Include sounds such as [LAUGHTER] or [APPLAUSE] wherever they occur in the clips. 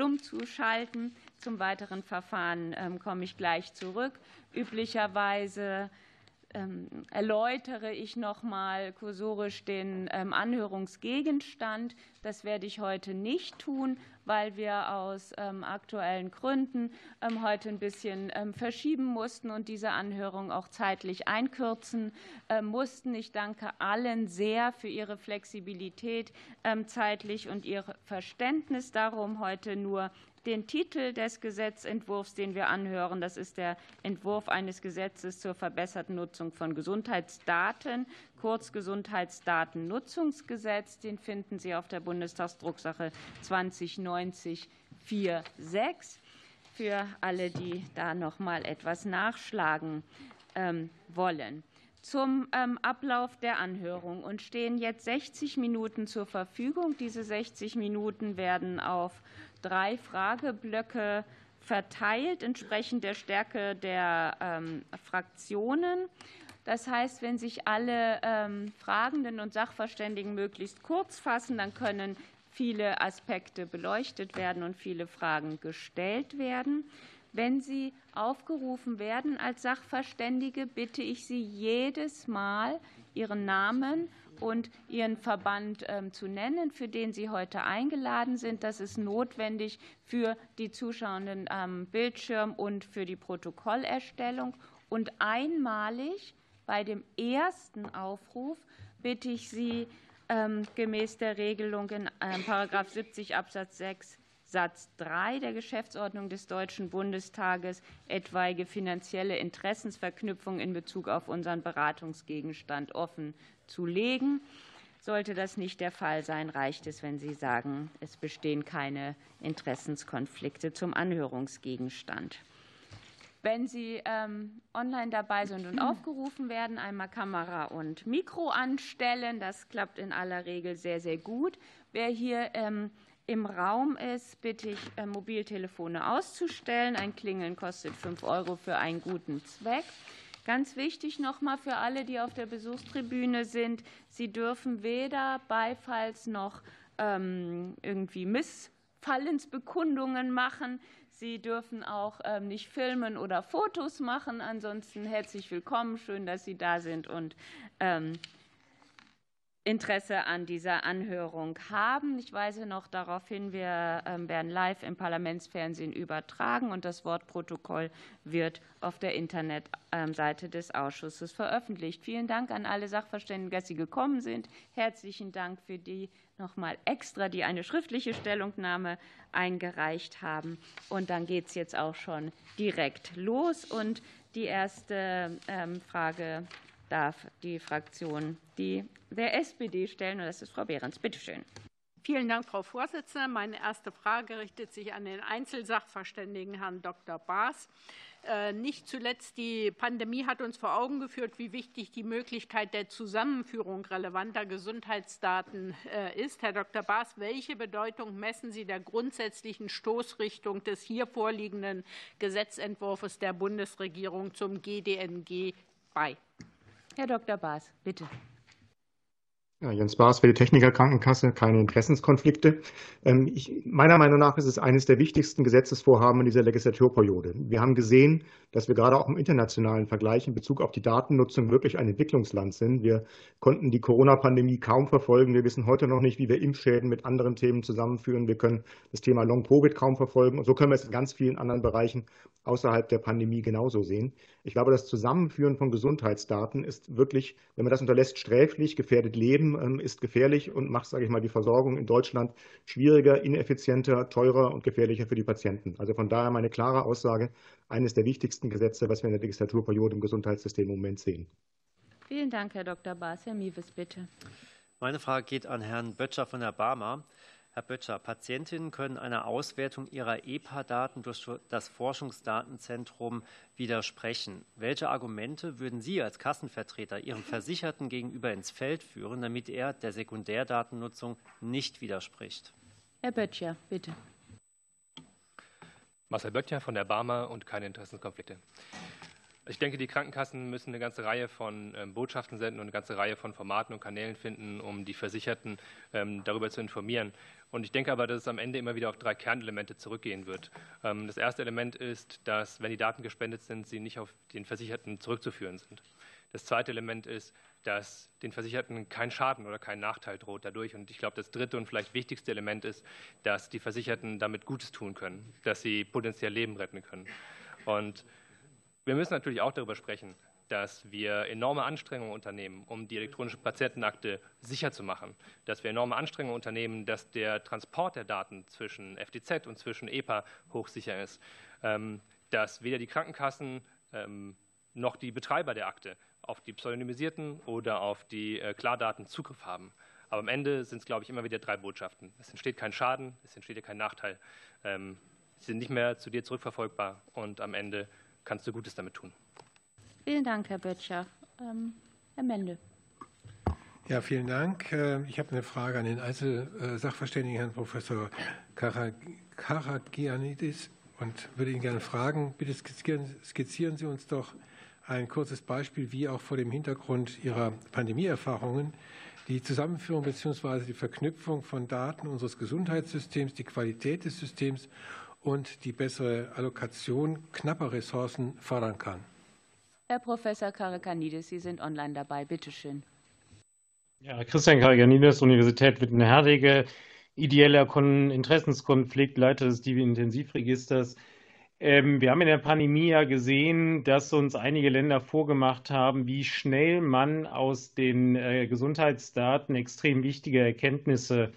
stumm zu schalten. Zum weiteren Verfahren ähm, komme ich gleich zurück. Üblicherweise ähm, erläutere ich noch mal kursorisch den ähm, Anhörungsgegenstand. Das werde ich heute nicht tun, weil wir aus ähm, aktuellen Gründen heute ein bisschen verschieben mussten und diese Anhörung auch zeitlich einkürzen mussten. Ich danke allen sehr für ihre Flexibilität zeitlich und ihr Verständnis darum, heute nur den Titel des Gesetzentwurfs, den wir anhören. Das ist der Entwurf eines Gesetzes zur verbesserten Nutzung von Gesundheitsdaten, kurz Gesundheitsdatennutzungsgesetz. Den finden Sie auf der Bundestagsdrucksache 2090 46 für alle, die da noch mal etwas nachschlagen ähm, wollen zum ähm, Ablauf der Anhörung und stehen jetzt 60 Minuten zur Verfügung. Diese 60 Minuten werden auf drei Frageblöcke verteilt, entsprechend der Stärke der ähm, Fraktionen. Das heißt, wenn sich alle ähm, Fragenden und Sachverständigen möglichst kurz fassen, dann können viele Aspekte beleuchtet werden und viele Fragen gestellt werden. Wenn Sie aufgerufen werden als Sachverständige, bitte ich Sie jedes Mal, Ihren Namen und Ihren Verband ähm, zu nennen, für den Sie heute eingeladen sind. Das ist notwendig für die Zuschauenden am Bildschirm und für die Protokollerstellung. Und einmalig bei dem ersten Aufruf bitte ich Sie, ähm, gemäß der Regelung in § 70 Absatz 6 Satz 3 der Geschäftsordnung des Deutschen Bundestages etwaige finanzielle Interessensverknüpfung in Bezug auf unseren Beratungsgegenstand offen zu legen. Sollte das nicht der Fall sein, reicht es, wenn Sie sagen, es bestehen keine Interessenskonflikte zum Anhörungsgegenstand. Wenn Sie ähm, online dabei sind und aufgerufen werden, einmal Kamera und Mikro anstellen. Das klappt in aller Regel sehr, sehr gut. Wer hier ähm, im Raum ist, bitte ich, äh, Mobiltelefone auszustellen. Ein Klingeln kostet 5 Euro für einen guten Zweck. Ganz wichtig nochmal für alle, die auf der Besuchstribüne sind, Sie dürfen weder Beifalls noch ähm, irgendwie Missfallensbekundungen machen. Sie dürfen auch ähm, nicht filmen oder Fotos machen. Ansonsten herzlich willkommen. Schön, dass Sie da sind und ähm, Interesse an dieser Anhörung haben. Ich weise noch darauf hin, wir ähm, werden live im Parlamentsfernsehen übertragen und das Wortprotokoll wird auf der Internetseite des Ausschusses veröffentlicht. Vielen Dank an alle Sachverständigen, dass Sie gekommen sind. Herzlichen Dank für die nochmal extra, die eine schriftliche Stellungnahme eingereicht haben. Und dann geht es jetzt auch schon direkt los. Und die erste ähm, Frage darf die Fraktion die der SPD stellen. Und das ist Frau Behrens. Bitte schön. Vielen Dank, Frau Vorsitzende. Meine erste Frage richtet sich an den Einzelsachverständigen, Herrn Dr. Baas. Äh, nicht zuletzt die Pandemie hat uns vor Augen geführt, wie wichtig die Möglichkeit der Zusammenführung relevanter Gesundheitsdaten äh, ist. Herr Dr. Baas, welche Bedeutung messen Sie der grundsätzlichen Stoßrichtung des hier vorliegenden Gesetzentwurfs der Bundesregierung zum GDNG bei? Herr Dr. Baas, bitte. Ja, Jens Baas für die Technikerkrankenkasse, keine Interessenskonflikte. Ähm, ich, meiner Meinung nach ist es eines der wichtigsten Gesetzesvorhaben in dieser Legislaturperiode. Wir haben gesehen, dass wir gerade auch im internationalen Vergleich in Bezug auf die Datennutzung wirklich ein Entwicklungsland sind. Wir konnten die Corona-Pandemie kaum verfolgen. Wir wissen heute noch nicht, wie wir Impfschäden mit anderen Themen zusammenführen. Wir können das Thema Long-Covid kaum verfolgen. Und so können wir es in ganz vielen anderen Bereichen außerhalb der Pandemie genauso sehen. Ich glaube, das Zusammenführen von Gesundheitsdaten ist wirklich, wenn man das unterlässt, sträflich, gefährdet Leben, ähm, ist gefährlich und macht, sage ich mal, die Versorgung in Deutschland schwieriger, ineffizienter, teurer und gefährlicher für die Patienten. Also von daher meine klare Aussage, eines der wichtigsten Gesetze, was wir in der Legislaturperiode im Gesundheitssystem im Moment sehen. Vielen Dank, Herr Dr. Baas. Herr Miewes, bitte. Meine Frage geht an Herrn Böttcher von der Barmer. Herr Böttcher, Patientinnen können einer Auswertung ihrer EPA-Daten durch das Forschungsdatenzentrum widersprechen. Welche Argumente würden Sie als Kassenvertreter Ihrem Versicherten gegenüber ins Feld führen, damit er der Sekundärdatennutzung nicht widerspricht? Herr Böttcher, bitte. Marcel Böttcher von der Barmer und keine Interessenkonflikte. Ich denke, die Krankenkassen müssen eine ganze Reihe von ähm, Botschaften senden und eine ganze Reihe von Formaten und Kanälen finden, um die Versicherten ähm, darüber zu informieren. Und ich denke aber, dass es am Ende immer wieder auf drei Kernelemente zurückgehen wird. Ähm, das erste Element ist, dass, wenn die Daten gespendet sind, sie nicht auf den Versicherten zurückzuführen sind. Das zweite Element ist, dass den Versicherten kein Schaden oder kein Nachteil droht dadurch. Und ich glaube, das dritte und vielleicht wichtigste Element ist, dass die Versicherten damit Gutes tun können, dass sie potenziell Leben retten können. Und wir müssen natürlich auch darüber sprechen, dass wir enorme Anstrengungen unternehmen, um die elektronische Patientenakte sicher zu machen, dass wir enorme Anstrengungen unternehmen, dass der Transport der Daten zwischen FDZ und zwischen EPA hochsicher ist, ähm, dass weder die Krankenkassen ähm, noch die Betreiber der Akte auf die pseudonymisierten oder auf die äh, Klardaten Zugriff haben. Aber am Ende sind es, glaube ich, immer wieder drei Botschaften. Es entsteht kein Schaden, es entsteht kein Nachteil. Ähm, sie sind nicht mehr zu dir zurückverfolgbar und am Ende kannst du Gutes damit tun. Vielen Dank, Herr Böttcher. Ähm, Herr Mende. Ja, vielen Dank. Äh, ich habe eine Frage an den Einzelsachverständigen, Herrn Professor Karagianidis, und würde ihn gerne fragen, bitte skizzieren, skizzieren Sie uns doch ein kurzes Beispiel, wie auch vor dem Hintergrund Ihrer Pandemieerfahrungen die Zusammenführung bzw. die Verknüpfung von Daten unseres Gesundheitssystems, die Qualität des Systems und die bessere Allokation knapper Ressourcen fördern kann. Herr Professor Karakanidis, Sie sind online dabei. Bitte schön. Ja, Christian Karakanidis, Universität Wittenherdecke, ideeller Interessenskonflikt, Leiter des Divi-Intensivregisters. Ähm, wir haben in der Pandemie ja gesehen, dass uns einige Länder vorgemacht haben, wie schnell man aus den äh, Gesundheitsdaten extrem wichtige Erkenntnisse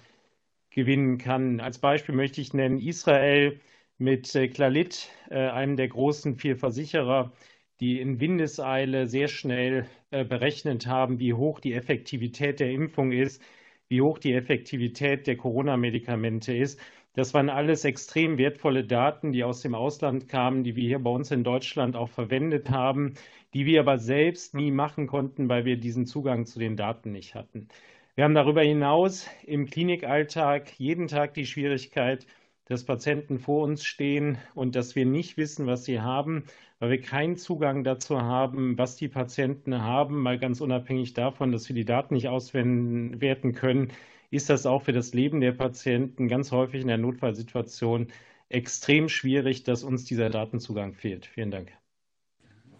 gewinnen kann. Als Beispiel möchte ich nennen Israel mit äh, Clalit, äh, einem der großen vier Versicherer, die in Windeseile sehr schnell äh, berechnet haben, wie hoch die Effektivität der Impfung ist, wie hoch die Effektivität der Corona-Medikamente ist. Das waren alles extrem wertvolle Daten, die aus dem Ausland kamen, die wir hier bei uns in Deutschland auch verwendet haben, die wir aber selbst nie machen konnten, weil wir diesen Zugang zu den Daten nicht hatten. Wir haben darüber hinaus im Klinikalltag jeden Tag die Schwierigkeit, dass Patienten vor uns stehen und dass wir nicht wissen, was sie haben, weil wir keinen Zugang dazu haben, was die Patienten haben, mal ganz unabhängig davon, dass wir die Daten nicht auswerten können, ist das auch für das Leben der Patienten ganz häufig in der Notfallsituation extrem schwierig, dass uns dieser Datenzugang fehlt. Vielen Dank.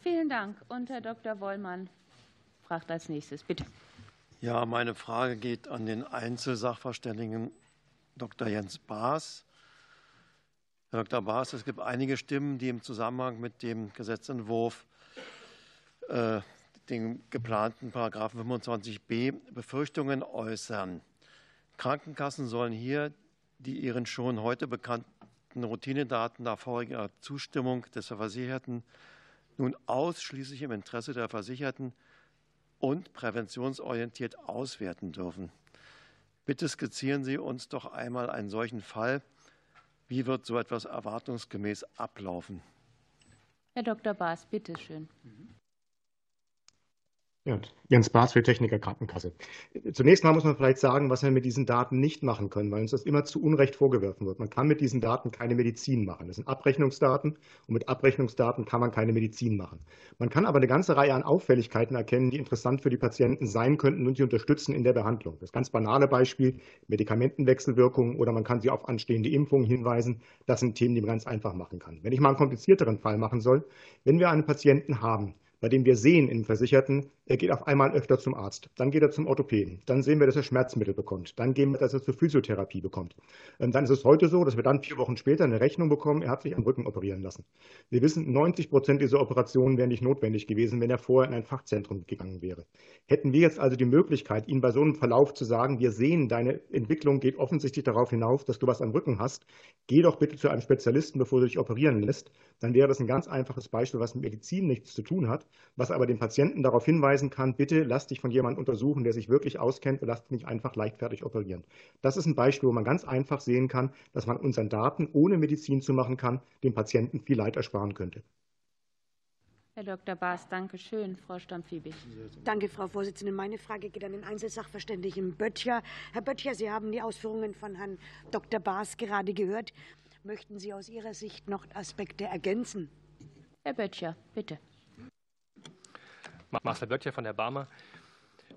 Vielen Dank. Und Herr Dr. Wollmann fragt als nächstes. Bitte. Ja, meine Frage geht an den Einzelsachverständigen Dr. Jens Baas. Herr Dr. Baas, es gibt einige Stimmen, die im Zusammenhang mit dem Gesetzentwurf äh, den geplanten Paragraphen 25b Befürchtungen äußern. Krankenkassen sollen hier die ihren schon heute bekannten Routinedaten nach voriger Zustimmung des Versicherten nun ausschließlich im Interesse der Versicherten und präventionsorientiert auswerten dürfen. Bitte skizzieren Sie uns doch einmal einen solchen Fall, wie wird so etwas erwartungsgemäß ablaufen? Herr Dr. Baas, bitte schön. Ja, Jens Baas für Techniker Krankenkasse. Zunächst mal muss man vielleicht sagen, was wir mit diesen Daten nicht machen können, weil uns das immer zu Unrecht vorgeworfen wird. Man kann mit diesen Daten keine Medizin machen. Das sind Abrechnungsdaten und mit Abrechnungsdaten kann man keine Medizin machen. Man kann aber eine ganze Reihe an Auffälligkeiten erkennen, die interessant für die Patienten sein könnten und sie unterstützen in der Behandlung. Das ganz banale Beispiel, Medikamentenwechselwirkungen oder man kann sie auf anstehende Impfungen hinweisen. Das sind Themen, die man ganz einfach machen kann. Wenn ich mal einen komplizierteren Fall machen soll, wenn wir einen Patienten haben, bei dem wir sehen im Versicherten, er geht auf einmal öfter zum Arzt. Dann geht er zum Orthopäden. Dann sehen wir, dass er Schmerzmittel bekommt. Dann gehen wir, dass er zur Physiotherapie bekommt. Ähm, dann ist es heute so, dass wir dann vier Wochen später eine Rechnung bekommen, er hat sich am Rücken operieren lassen. Wir wissen, 90 Prozent dieser Operationen wären nicht notwendig gewesen, wenn er vorher in ein Fachzentrum gegangen wäre. Hätten wir jetzt also die Möglichkeit, ihm bei so einem Verlauf zu sagen, wir sehen, deine Entwicklung geht offensichtlich darauf hinauf, dass du was am Rücken hast, geh doch bitte zu einem Spezialisten, bevor du dich operieren lässt, dann wäre das ein ganz einfaches Beispiel, was mit Medizin nichts zu tun hat, was aber den Patienten darauf hinweisen kann, bitte lass dich von jemandem untersuchen, der sich wirklich auskennt und lass dich nicht einfach leichtfertig operieren. Das ist ein Beispiel, wo man ganz einfach sehen kann, dass man unseren Daten, ohne Medizin zu machen kann, dem Patienten viel Leid ersparen könnte. Herr Dr. Baas, danke schön. Frau Stampfiebig. Danke, Frau Vorsitzende. Meine Frage geht an den Einzelsachverständigen Böttcher. Herr Böttcher, Sie haben die Ausführungen von Herrn Dr. Baas gerade gehört. Möchten Sie aus Ihrer Sicht noch Aspekte ergänzen? Herr Böttcher, bitte. Marcel Böttcher von der Barmer.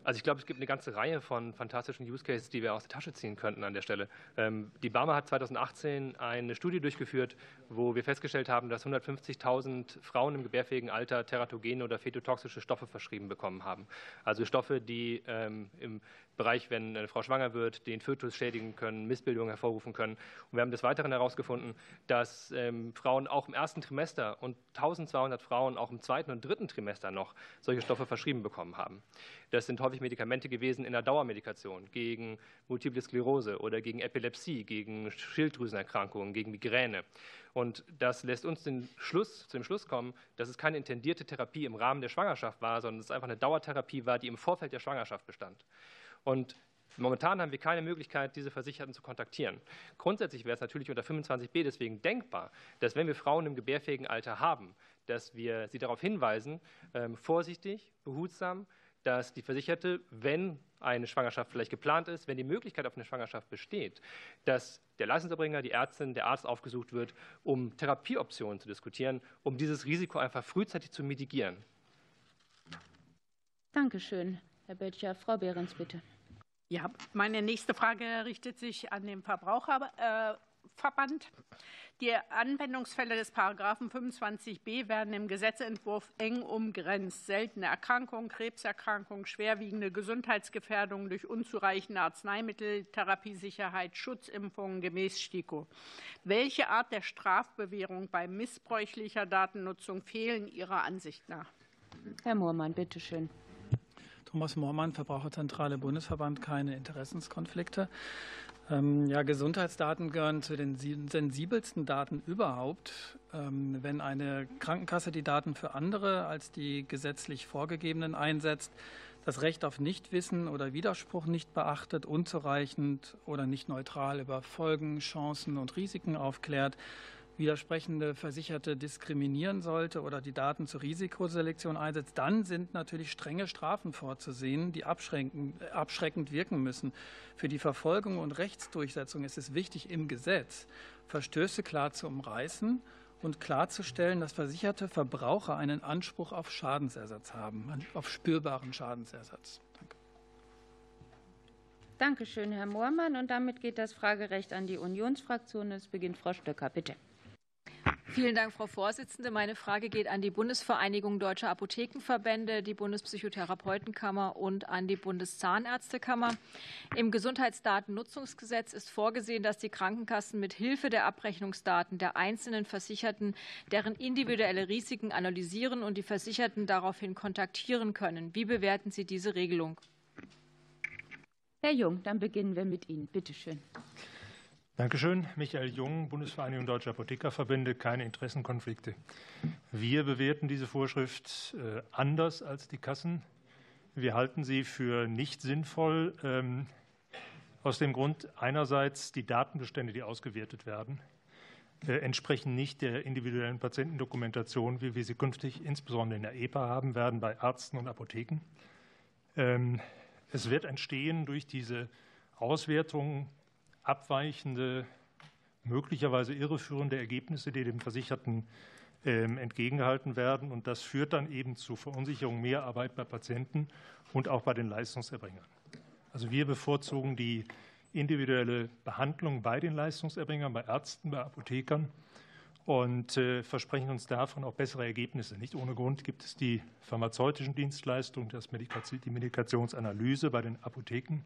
Also ich glaube, es gibt eine ganze Reihe von fantastischen Use Cases, die wir aus der Tasche ziehen könnten an der Stelle. Ähm, die Barmer hat 2018 eine Studie durchgeführt, wo wir festgestellt haben, dass 150.000 Frauen im gebärfähigen Alter teratogene oder fetotoxische Stoffe verschrieben bekommen haben. Also Stoffe, die ähm, im Bereich, wenn eine Frau schwanger wird, den Fötus schädigen können, Missbildungen hervorrufen können. Und wir haben des Weiteren herausgefunden, dass ähm, Frauen auch im ersten Trimester und 1200 Frauen auch im zweiten und dritten Trimester noch solche Stoffe verschrieben bekommen haben. Das sind häufig Medikamente gewesen in der Dauermedikation gegen Multiple Sklerose oder gegen Epilepsie, gegen Schilddrüsenerkrankungen, gegen Migräne. Und das lässt uns den Schluss, zu dem Schluss kommen, dass es keine intendierte Therapie im Rahmen der Schwangerschaft war, sondern es einfach eine Dauertherapie war, die im Vorfeld der Schwangerschaft bestand. Und Momentan haben wir keine Möglichkeit, diese Versicherten zu kontaktieren. Grundsätzlich wäre es natürlich unter 25b deswegen denkbar, dass wenn wir Frauen im gebärfähigen Alter haben, dass wir sie darauf hinweisen, ähm, vorsichtig, behutsam, dass die Versicherte, wenn eine Schwangerschaft vielleicht geplant ist, wenn die Möglichkeit auf eine Schwangerschaft besteht, dass der Leistungserbringer, die Ärztin, der Arzt aufgesucht wird, um Therapieoptionen zu diskutieren, um dieses Risiko einfach frühzeitig zu mitigieren. Dankeschön, Herr Böttcher. Frau Behrens, bitte. Ja, meine nächste Frage richtet sich an den Verbraucherverband. Die Anwendungsfälle des Paragraphen 25b werden im Gesetzentwurf eng umgrenzt. Seltene Erkrankungen, Krebserkrankungen, schwerwiegende Gesundheitsgefährdungen durch unzureichende Arzneimittel, Therapiesicherheit, Schutzimpfungen gemäß STIKO. Welche Art der Strafbewährung bei missbräuchlicher Datennutzung fehlen Ihrer Ansicht nach? Herr Moormann, bitteschön. Thomas Moormann, Verbraucherzentrale Bundesverband, keine Interessenskonflikte. Ähm, ja, Gesundheitsdaten gehören zu den sensibelsten Daten überhaupt. Ähm, wenn eine Krankenkasse die Daten für andere als die gesetzlich vorgegebenen einsetzt, das Recht auf Nichtwissen oder Widerspruch nicht beachtet, unzureichend oder nicht neutral über Folgen, Chancen und Risiken aufklärt, widersprechende Versicherte diskriminieren sollte oder die Daten zur Risikoselektion einsetzt, dann sind natürlich strenge Strafen vorzusehen, die abschreckend wirken müssen. Für die Verfolgung und Rechtsdurchsetzung ist es wichtig, im Gesetz Verstöße klar zu umreißen und klarzustellen, dass versicherte Verbraucher einen Anspruch auf Schadensersatz haben, auf spürbaren Schadensersatz. Danke. Dankeschön, Herr Moormann. Und damit geht das Fragerecht an die Unionsfraktion. Es beginnt Frau Stöcker, bitte. Vielen Dank, Frau Vorsitzende. Meine Frage geht an die Bundesvereinigung Deutscher Apothekenverbände, die Bundespsychotherapeutenkammer und an die Bundeszahnärztekammer. Im Gesundheitsdatennutzungsgesetz ist vorgesehen, dass die Krankenkassen mit Hilfe der Abrechnungsdaten der einzelnen Versicherten deren individuelle Risiken analysieren und die Versicherten daraufhin kontaktieren können. Wie bewerten Sie diese Regelung? Herr Jung, dann beginnen wir mit Ihnen. Bitte schön. Dankeschön. Michael Jung, Bundesvereinigung Deutscher Apothekerverbände, keine Interessenkonflikte. Wir bewerten diese Vorschrift äh, anders als die Kassen. Wir halten sie für nicht sinnvoll, ähm, aus dem Grund einerseits die Datenbestände, die ausgewertet werden, äh, entsprechen nicht der individuellen Patientendokumentation, wie wir sie künftig insbesondere in der EPA haben werden bei Ärzten und Apotheken. Ähm, es wird entstehen durch diese Auswertung abweichende, möglicherweise irreführende Ergebnisse, die dem Versicherten ähm, entgegengehalten werden. Und das führt dann eben zu Verunsicherung, Mehrarbeit bei Patienten und auch bei den Leistungserbringern. Also wir bevorzugen die individuelle Behandlung bei den Leistungserbringern, bei Ärzten, bei Apothekern und äh, versprechen uns davon auch bessere Ergebnisse. Nicht ohne Grund gibt es die pharmazeutischen Dienstleistungen, die Medikationsanalyse bei den Apotheken.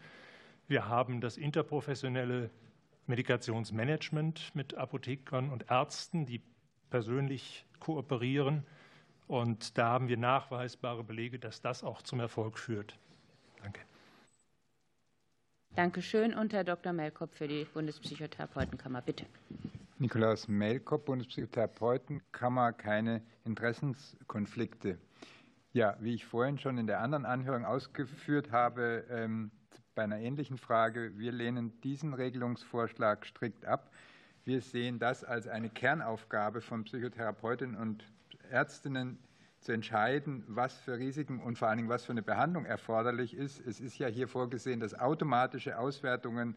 Wir haben das interprofessionelle Medikationsmanagement mit Apothekern und Ärzten, die persönlich kooperieren. Und da haben wir nachweisbare Belege, dass das auch zum Erfolg führt. Danke. Dankeschön. Und Herr Dr. Melkop für die Bundespsychotherapeutenkammer, bitte. Nikolaus Melkop, Bundespsychotherapeutenkammer, keine Interessenskonflikte. Ja, wie ich vorhin schon in der anderen Anhörung ausgeführt habe, ähm, bei einer ähnlichen Frage. Wir lehnen diesen Regelungsvorschlag strikt ab. Wir sehen das als eine Kernaufgabe von Psychotherapeutinnen und Ärztinnen zu entscheiden, was für Risiken und vor allen Dingen was für eine Behandlung erforderlich ist. Es ist ja hier vorgesehen, dass automatische Auswertungen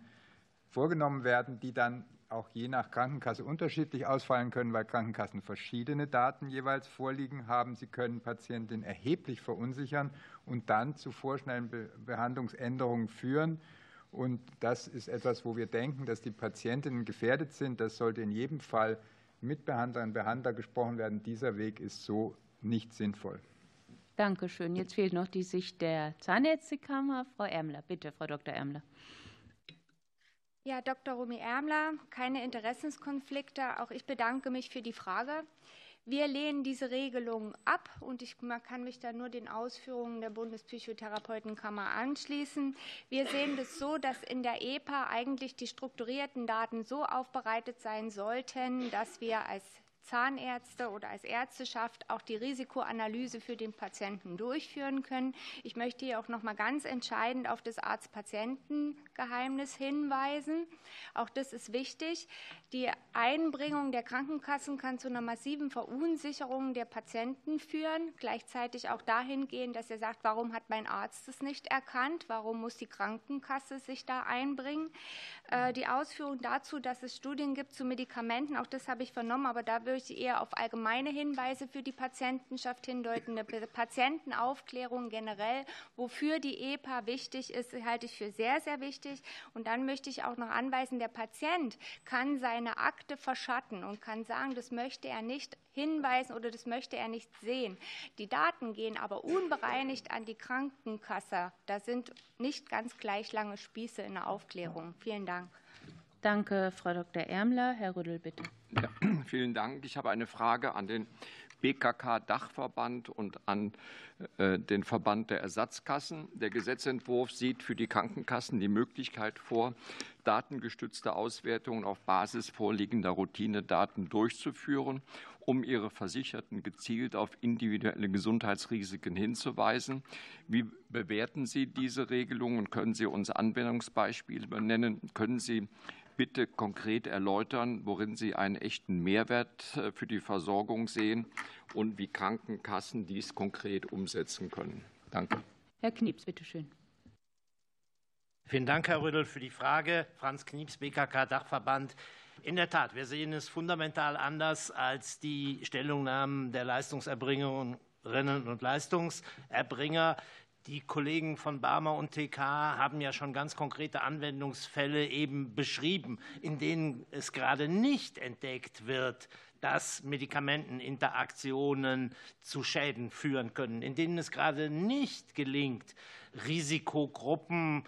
vorgenommen werden, die dann auch je nach Krankenkasse unterschiedlich ausfallen können, weil Krankenkassen verschiedene Daten jeweils vorliegen haben. Sie können Patientinnen erheblich verunsichern und dann zu vorschnellen Behandlungsänderungen führen. Und das ist etwas, wo wir denken, dass die Patientinnen gefährdet sind. Das sollte in jedem Fall mit Behandlerinnen und Behandlern gesprochen werden. Dieser Weg ist so nicht sinnvoll. Danke schön. Jetzt fehlt noch die Sicht der Zahnärztekammer. Frau Ärmler, bitte, Frau Dr. Ärmler. Ja, Dr. Rumi Ärmler, keine Interessenskonflikte. Auch ich bedanke mich für die Frage. Wir lehnen diese Regelung ab und ich kann mich da nur den Ausführungen der Bundespsychotherapeutenkammer anschließen. Wir sehen das so, dass in der EPA eigentlich die strukturierten Daten so aufbereitet sein sollten, dass wir als Zahnärzte oder als Ärzteschaft auch die Risikoanalyse für den Patienten durchführen können. Ich möchte hier auch noch mal ganz entscheidend auf das Arzt-Patienten-Geheimnis hinweisen. Auch das ist wichtig. Die Einbringung der Krankenkassen kann zu einer massiven Verunsicherung der Patienten führen. Gleichzeitig auch dahingehend, dass er sagt, warum hat mein Arzt es nicht erkannt? Warum muss die Krankenkasse sich da einbringen? Äh, die Ausführung dazu, dass es Studien gibt zu Medikamenten, auch das habe ich vernommen, aber da würde ich eher auf allgemeine Hinweise für die Patientenschaft hindeuten. Eine Patientenaufklärung generell, wofür die EPA wichtig ist, halte ich für sehr, sehr wichtig. Und dann möchte ich auch noch anweisen, der Patient kann seine Akte verschatten und kann sagen, das möchte er nicht hinweisen oder das möchte er nicht sehen. Die Daten gehen aber unbereinigt an die Krankenkasse. Da sind nicht ganz gleich lange Spieße in der Aufklärung. Vielen Dank. Danke, Frau Dr. Ärmler. Herr Rüdel, bitte. Ja, [CLEARS THROAT] vielen Dank. Ich habe eine Frage an den BKK-Dachverband und an äh, den Verband der Ersatzkassen. Der Gesetzentwurf sieht für die Krankenkassen die Möglichkeit vor, datengestützte Auswertungen auf Basis vorliegender Routinedaten durchzuführen, um ihre Versicherten gezielt auf individuelle Gesundheitsrisiken hinzuweisen. Wie bewerten Sie diese Regelung und können Sie uns Anwendungsbeispiele benennen? Können Sie bitte konkret erläutern, worin Sie einen echten Mehrwert äh, für die Versorgung sehen und wie Krankenkassen dies konkret umsetzen können. Danke. Herr Knieps, bitte schön. Vielen Dank, Herr Rödel, für die Frage. Franz Knieps, BKK Dachverband. In der Tat, wir sehen es fundamental anders als die Stellungnahmen der Leistungserbringerinnen und Leistungserbringer. Die Kollegen von Barmer und TK haben ja schon ganz konkrete Anwendungsfälle eben beschrieben, in denen es gerade nicht entdeckt wird, dass Medikamenteninteraktionen zu Schäden führen können, in denen es gerade nicht gelingt, Risikogruppen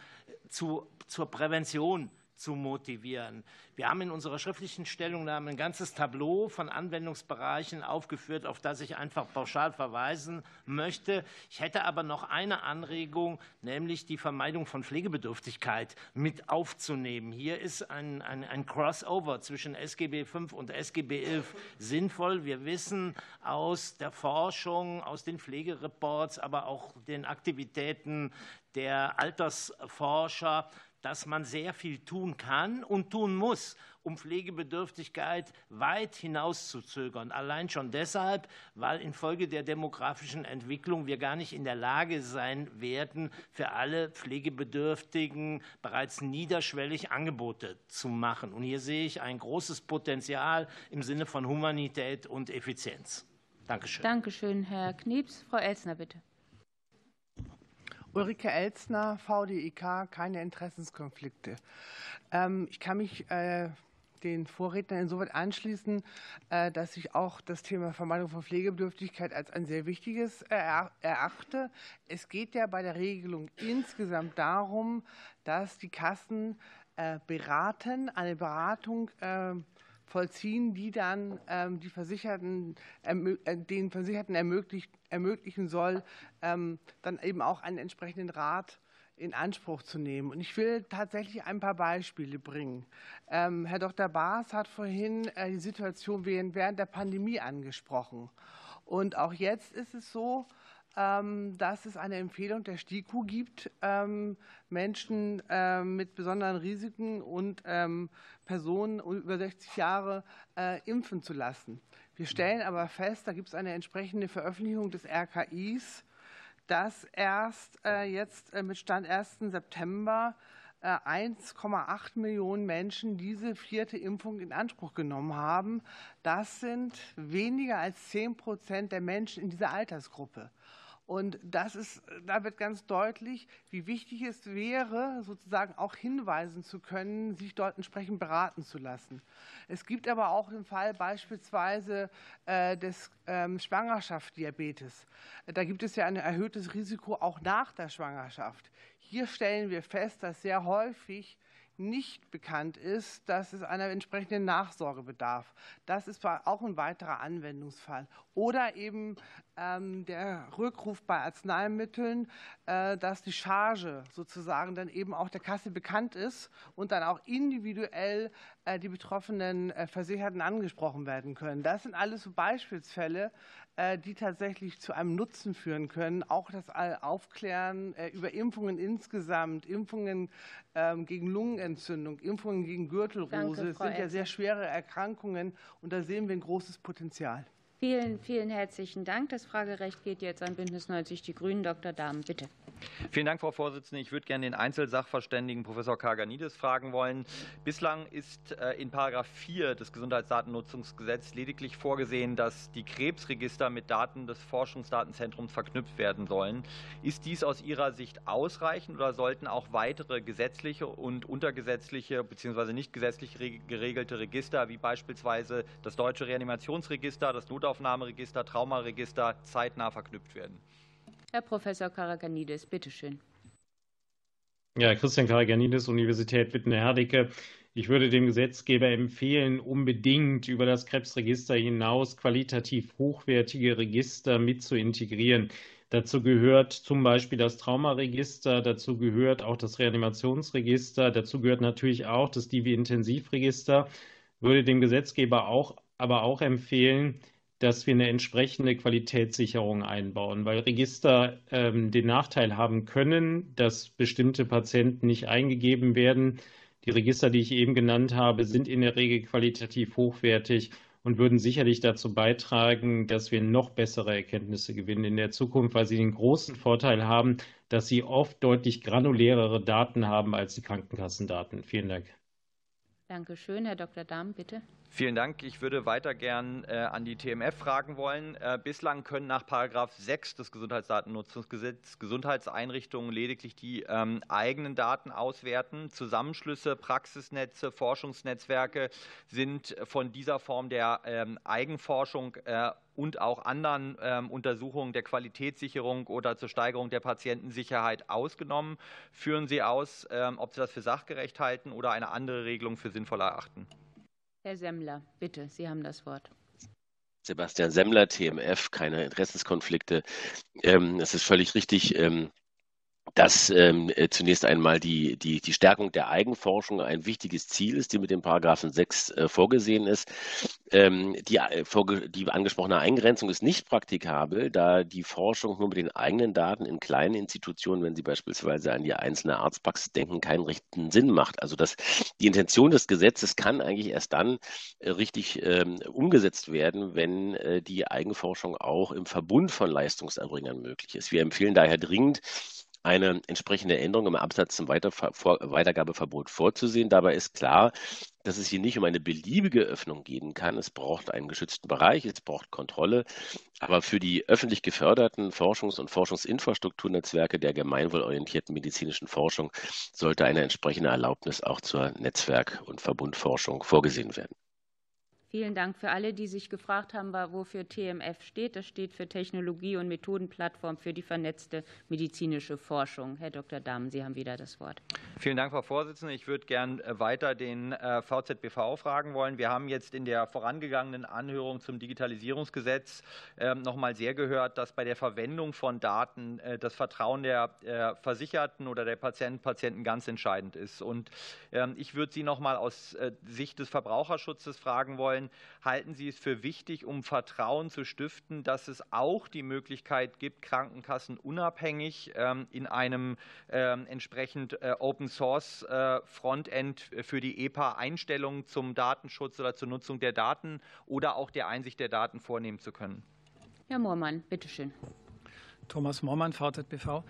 zu, zur Prävention zu motivieren. Wir haben in unserer schriftlichen Stellungnahme ein ganzes Tableau von Anwendungsbereichen aufgeführt, auf das ich einfach pauschal verweisen möchte. Ich hätte aber noch eine Anregung, nämlich die Vermeidung von Pflegebedürftigkeit mit aufzunehmen. Hier ist ein, ein, ein Crossover zwischen SGB V und SGB XI sinnvoll. Wir wissen aus der Forschung, aus den Pflegereports, aber auch den Aktivitäten der Altersforscher, dass man sehr viel tun kann und tun muss, um Pflegebedürftigkeit weit hinauszuzögern. Allein schon deshalb, weil infolge der demografischen Entwicklung wir gar nicht in der Lage sein werden, für alle Pflegebedürftigen bereits niederschwellig Angebote zu machen. Und hier sehe ich ein großes Potenzial im Sinne von Humanität und Effizienz. Dankeschön. Dankeschön, Herr Knieps. Frau Elsner, bitte. Ulrike Elzner, VDIK, keine Interessenskonflikte. Ähm, ich kann mich äh, den Vorrednern insoweit anschließen, äh, dass ich auch das Thema Vermeidung von Pflegebedürftigkeit als ein sehr wichtiges erachte. Es geht ja bei der Regelung insgesamt darum, dass die Kassen äh, beraten, eine Beratung vollziehen, die dann ähm, die Versicherten, äh, den Versicherten ermöglicht, ermöglichen soll, ähm, dann eben auch einen entsprechenden Rat in Anspruch zu nehmen. Und ich will tatsächlich ein paar Beispiele bringen. Ähm, Herr Dr. Baas hat vorhin äh, die Situation während der Pandemie angesprochen. Und auch jetzt ist es so, dass es eine Empfehlung der STIKO gibt, ähm, Menschen ähm, mit besonderen Risiken und Personen über 60 Jahre äh, impfen zu lassen. Wir stellen aber fest, da gibt es eine entsprechende Veröffentlichung des RKIs, dass erst äh, jetzt äh, mit Stand 1. September 1,8 Millionen Menschen diese vierte Impfung in Anspruch genommen haben. Das sind weniger als 10 Prozent der Menschen in dieser Altersgruppe. Und das ist, da wird ganz deutlich, wie wichtig es wäre, sozusagen auch hinweisen zu können, sich dort entsprechend beraten zu lassen. Es gibt aber auch den Fall beispielsweise äh, des ähm, Schwangerschaftsdiabetes. Da gibt es ja ein erhöhtes Risiko auch nach der Schwangerschaft. Hier stellen wir fest, dass sehr häufig nicht bekannt ist, dass es einer entsprechenden Nachsorge bedarf. Das ist auch ein weiterer Anwendungsfall. Oder eben ähm, der Rückruf bei Arzneimitteln, äh, dass die Charge sozusagen dann eben auch der Kasse bekannt ist und dann auch individuell äh, die betroffenen äh, Versicherten angesprochen werden können. Das sind alles so Beispielsfälle, die tatsächlich zu einem Nutzen führen können. Auch das Aufklären äh, über Impfungen insgesamt, Impfungen ähm, gegen Lungenentzündung, Impfungen gegen Gürtelrose Danke, sind ja sehr schwere Erkrankungen und da sehen wir ein großes Potenzial. Vielen, vielen herzlichen Dank. Das Fragerecht geht jetzt an Bündnis 90 Die Grünen. Dr. Dahmen, bitte. Vielen Dank, Frau Vorsitzende. Ich würde gerne den Einzelsachverständigen Professor Karganides fragen wollen. Bislang ist äh, in § 4 des Gesundheitsdatennutzungsgesetzes lediglich vorgesehen, dass die Krebsregister mit Daten des Forschungsdatenzentrums verknüpft werden sollen. Ist dies aus Ihrer Sicht ausreichend oder sollten auch weitere gesetzliche und untergesetzliche bzw. nicht gesetzlich geregelte Register wie beispielsweise das Deutsche Reanimationsregister, das Notaufnahmeregister, Traumaregister zeitnah verknüpft werden? Herr Professor Karaganidis, bitteschön. Ja, Christian Karaganidis, Universität Wittenherdecke. Ich würde dem Gesetzgeber empfehlen, unbedingt über das Krebsregister hinaus qualitativ hochwertige Register mit zu integrieren. Dazu gehört zum Beispiel das Traumaregister, dazu gehört auch das Reanimationsregister, dazu gehört natürlich auch das Divi-Intensivregister. Würde dem Gesetzgeber auch, aber auch empfehlen, dass wir eine entsprechende Qualitätssicherung einbauen, weil Register ähm, den Nachteil haben können, dass bestimmte Patienten nicht eingegeben werden. Die Register, die ich eben genannt habe, sind in der Regel qualitativ hochwertig und würden sicherlich dazu beitragen, dass wir noch bessere Erkenntnisse gewinnen in der Zukunft, weil sie den großen Vorteil haben, dass sie oft deutlich granulärere Daten haben als die Krankenkassendaten. Vielen Dank. Danke schön. Herr Dr. Dahm, bitte. Vielen Dank. Ich würde weiter gern äh, an die TMF fragen wollen. Äh, bislang können nach Paragraph 6 des Gesundheitsdatennutzungsgesetzes Gesundheitseinrichtungen lediglich die ähm, eigenen Daten auswerten. Zusammenschlüsse, Praxisnetze, Forschungsnetzwerke sind von dieser Form der ähm, Eigenforschung äh, und auch anderen ähm, Untersuchungen der Qualitätssicherung oder zur Steigerung der Patientensicherheit ausgenommen. Führen Sie aus, ob Sie das für sachgerecht halten oder eine andere Regelung für sinnvoll erachten? Herr Semmler, bitte, Sie haben das Wort. Sebastian Semmler, TMF, keine Interessenskonflikte. Ähm, es ist völlig richtig, dass ähm, äh, zunächst einmal die, die, die Stärkung der Eigenforschung ein wichtiges Ziel ist, die mit dem Paragraphen 6 äh, vorgesehen ist. Ähm, die, äh, die angesprochene Eingrenzung ist nicht praktikabel, da die Forschung nur mit den eigenen Daten in kleinen Institutionen, wenn Sie beispielsweise an die einzelne Arztpraxis denken, keinen richtigen Sinn macht. Also das, die Intention des Gesetzes kann eigentlich erst dann äh, richtig ähm, umgesetzt werden, wenn äh, die Eigenforschung auch im Verbund von Leistungserbringern möglich ist. Wir empfehlen daher dringend, eine entsprechende Änderung im Absatz zum Weitergabeverbot vorzusehen. Dabei ist klar, dass es hier nicht um eine beliebige Öffnung gehen kann. Es braucht einen geschützten Bereich, es braucht Kontrolle. Aber für die öffentlich geförderten Forschungs- und Forschungsinfrastrukturnetzwerke der gemeinwohlorientierten medizinischen Forschung sollte eine entsprechende Erlaubnis auch zur Netzwerk- und Verbundforschung vorgesehen werden. Vielen Dank für alle, die sich gefragt haben, wofür TMF steht. Das steht für Technologie- und Methodenplattform für die vernetzte medizinische Forschung. Herr Dr. Dahmen, Sie haben wieder das Wort. Vielen Dank, Frau Vorsitzende. Ich würde gern äh, weiter den äh, VZBV fragen wollen. Wir haben jetzt in der vorangegangenen Anhörung zum Digitalisierungsgesetz ähm, noch mal sehr gehört, dass bei der Verwendung von Daten äh, das Vertrauen der Versicherten oder der Patienten, Patienten ganz entscheidend ist. Und ähm, ich würde Sie noch mal aus Sicht des Verbraucherschutzes fragen wollen, wollen, halten Sie es für wichtig, um Vertrauen zu stiften, dass es auch die Möglichkeit gibt, Krankenkassen unabhängig ähm, in einem ähm, entsprechend äh, Open Source äh, Frontend für die EPA Einstellungen zum Datenschutz oder zur Nutzung der Daten oder auch der Einsicht der Daten vornehmen zu können? Herr Moormann, bitteschön. Thomas Moormann, VZBV.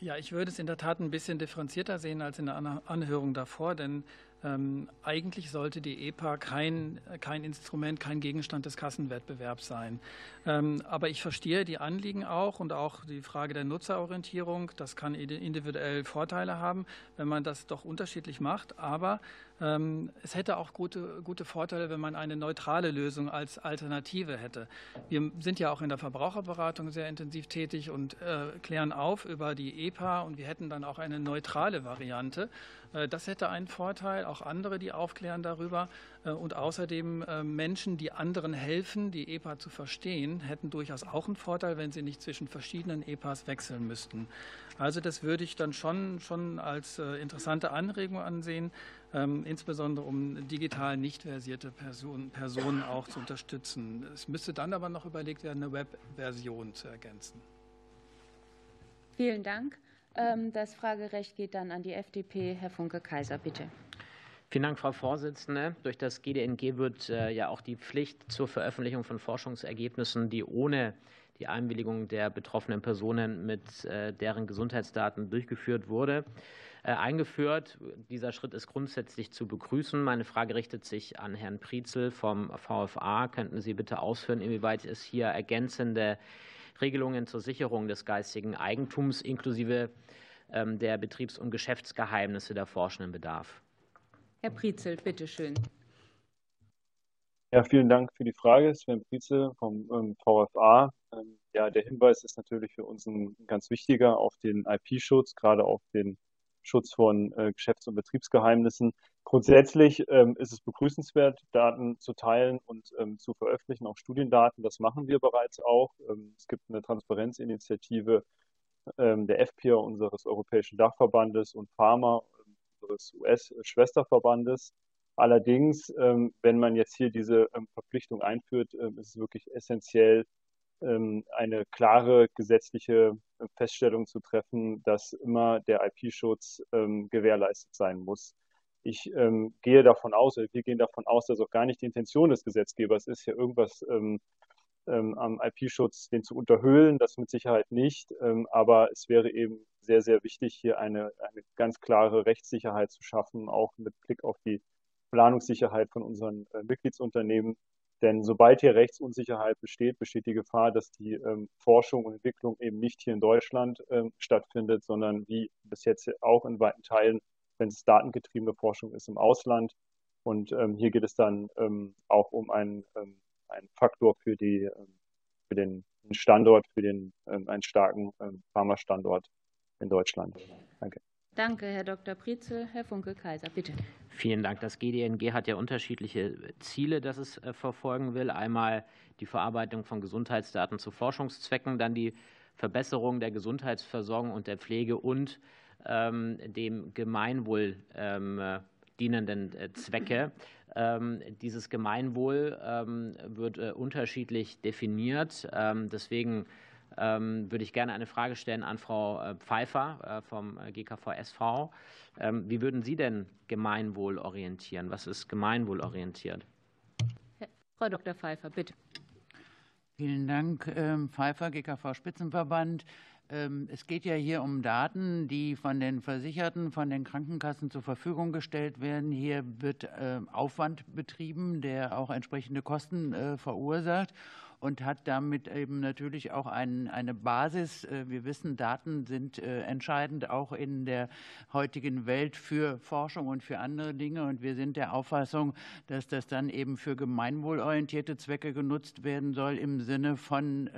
Ja, ich würde es in der Tat ein bisschen differenzierter sehen als in der Anhörung davor, denn ähm, eigentlich sollte die EPA kein, kein Instrument, kein Gegenstand des Kassenwettbewerbs sein. Ähm, aber ich verstehe die Anliegen auch und auch die Frage der Nutzerorientierung. Das kann individuell Vorteile haben, wenn man das doch unterschiedlich macht. Aber es hätte auch gute, gute Vorteile, wenn man eine neutrale Lösung als Alternative hätte. Wir sind ja auch in der Verbraucherberatung sehr intensiv tätig und äh, klären auf über die EPA und wir hätten dann auch eine neutrale Variante. Äh, das hätte einen Vorteil, auch andere, die aufklären darüber. Äh, und außerdem äh, Menschen, die anderen helfen, die EPA zu verstehen, hätten durchaus auch einen Vorteil, wenn sie nicht zwischen verschiedenen EPAs wechseln müssten. Also das würde ich dann schon, schon als interessante Anregung ansehen, ähm, insbesondere um digital nicht versierte Personen, Personen auch zu unterstützen. Es müsste dann aber noch überlegt werden, eine Webversion zu ergänzen. Vielen Dank. Ähm, das Fragerecht geht dann an die FDP. Herr Funke-Kaiser, bitte. Vielen Dank, Frau Vorsitzende. Durch das GDNG wird äh, ja auch die Pflicht zur Veröffentlichung von Forschungsergebnissen, die ohne die Einwilligung der betroffenen Personen mit äh, deren Gesundheitsdaten durchgeführt wurde, äh, eingeführt. Dieser Schritt ist grundsätzlich zu begrüßen. Meine Frage richtet sich an Herrn Prietzel vom VFA. Könnten Sie bitte ausführen, inwieweit es hier ergänzende Regelungen zur Sicherung des geistigen Eigentums inklusive ähm, der Betriebs- und Geschäftsgeheimnisse der Forschenden bedarf. Herr Prietzel, bitteschön. Ja, vielen Dank für die Frage. Sven Prietzel vom ähm, VFA. Ähm, ja, der Hinweis ist natürlich für uns ein ganz wichtiger auf den IP-Schutz, gerade auf den Schutz von äh, Geschäfts- und Betriebsgeheimnissen. Grundsätzlich ähm, ist es begrüßenswert, Daten zu teilen und zu veröffentlichen, auch Studiendaten. Das machen wir bereits auch. Es gibt eine Transparenzinitiative der FPIA, unseres Europäischen Dachverbandes und Pharma, unseres US-Schwesterverbandes. Allerdings, ähm, wenn man jetzt hier diese ähm, Verpflichtung einführt, ist es wirklich essentiell, eine klare gesetzliche Feststellung zu treffen, dass immer der IP-Schutz gewährleistet sein muss. Ich ähm, gehe davon aus, wir gehen davon aus, dass auch gar nicht die Intention des Gesetzgebers ist, hier irgendwas ähm, ähm, am IP-Schutz den zu unterhöhlen, das mit Sicherheit nicht. Ähm, aber es wäre eben sehr, sehr wichtig, hier eine, eine ganz klare Rechtssicherheit zu schaffen, auch mit Blick auf die Planungssicherheit von unseren äh, Mitgliedsunternehmen. Denn sobald hier Rechtsunsicherheit besteht, besteht die Gefahr, dass die ähm, Forschung und Entwicklung eben nicht hier in Deutschland ähm, stattfindet, sondern wie bis jetzt auch in weiten Teilen wenn es datengetriebene Forschung ist im Ausland. Und ähm, hier geht es dann ähm, auch um einen, einen Faktor für, die, ähm, für den Standort, für den, ähm, einen starken ähm, Pharmastandort in Deutschland. Danke. Danke, Herr Dr. Prietze. Herr Funke-Kaiser, bitte. Vielen Dank. Das GDNG hat ja unterschiedliche Ziele, das es äh, verfolgen will. Einmal die Verarbeitung von Gesundheitsdaten zu Forschungszwecken, dann die Verbesserung der Gesundheitsversorgung und der Pflege und ähm, dem Gemeinwohl ähm, dienenden äh, Zwecke. Ähm, dieses Gemeinwohl wird äh, unterschiedlich definiert. deswegen würde ich gerne eine Frage stellen an Frau äh, Pfeiffer vom GKV SV. Wie würden Sie denn Gemeinwohl orientieren? Was ist gemeinwohlorientiert? Frau Dr. Pfeiffer, bitte. Vielen Dank, Pfeiffer, GKV Spitzenverband. Ähm, es geht ja hier um Daten, die von den Versicherten, von den Krankenkassen zur Verfügung gestellt werden. Hier wird ähm, Aufwand betrieben, der auch entsprechende Kosten äh, verursacht und hat damit eben natürlich auch ein, eine Basis. Äh, wir wissen, Daten sind äh, entscheidend auch in der heutigen Welt für Forschung und für andere Dinge. Und wir sind der Auffassung, dass das dann eben für gemeinwohlorientierte Zwecke genutzt werden soll im Sinne von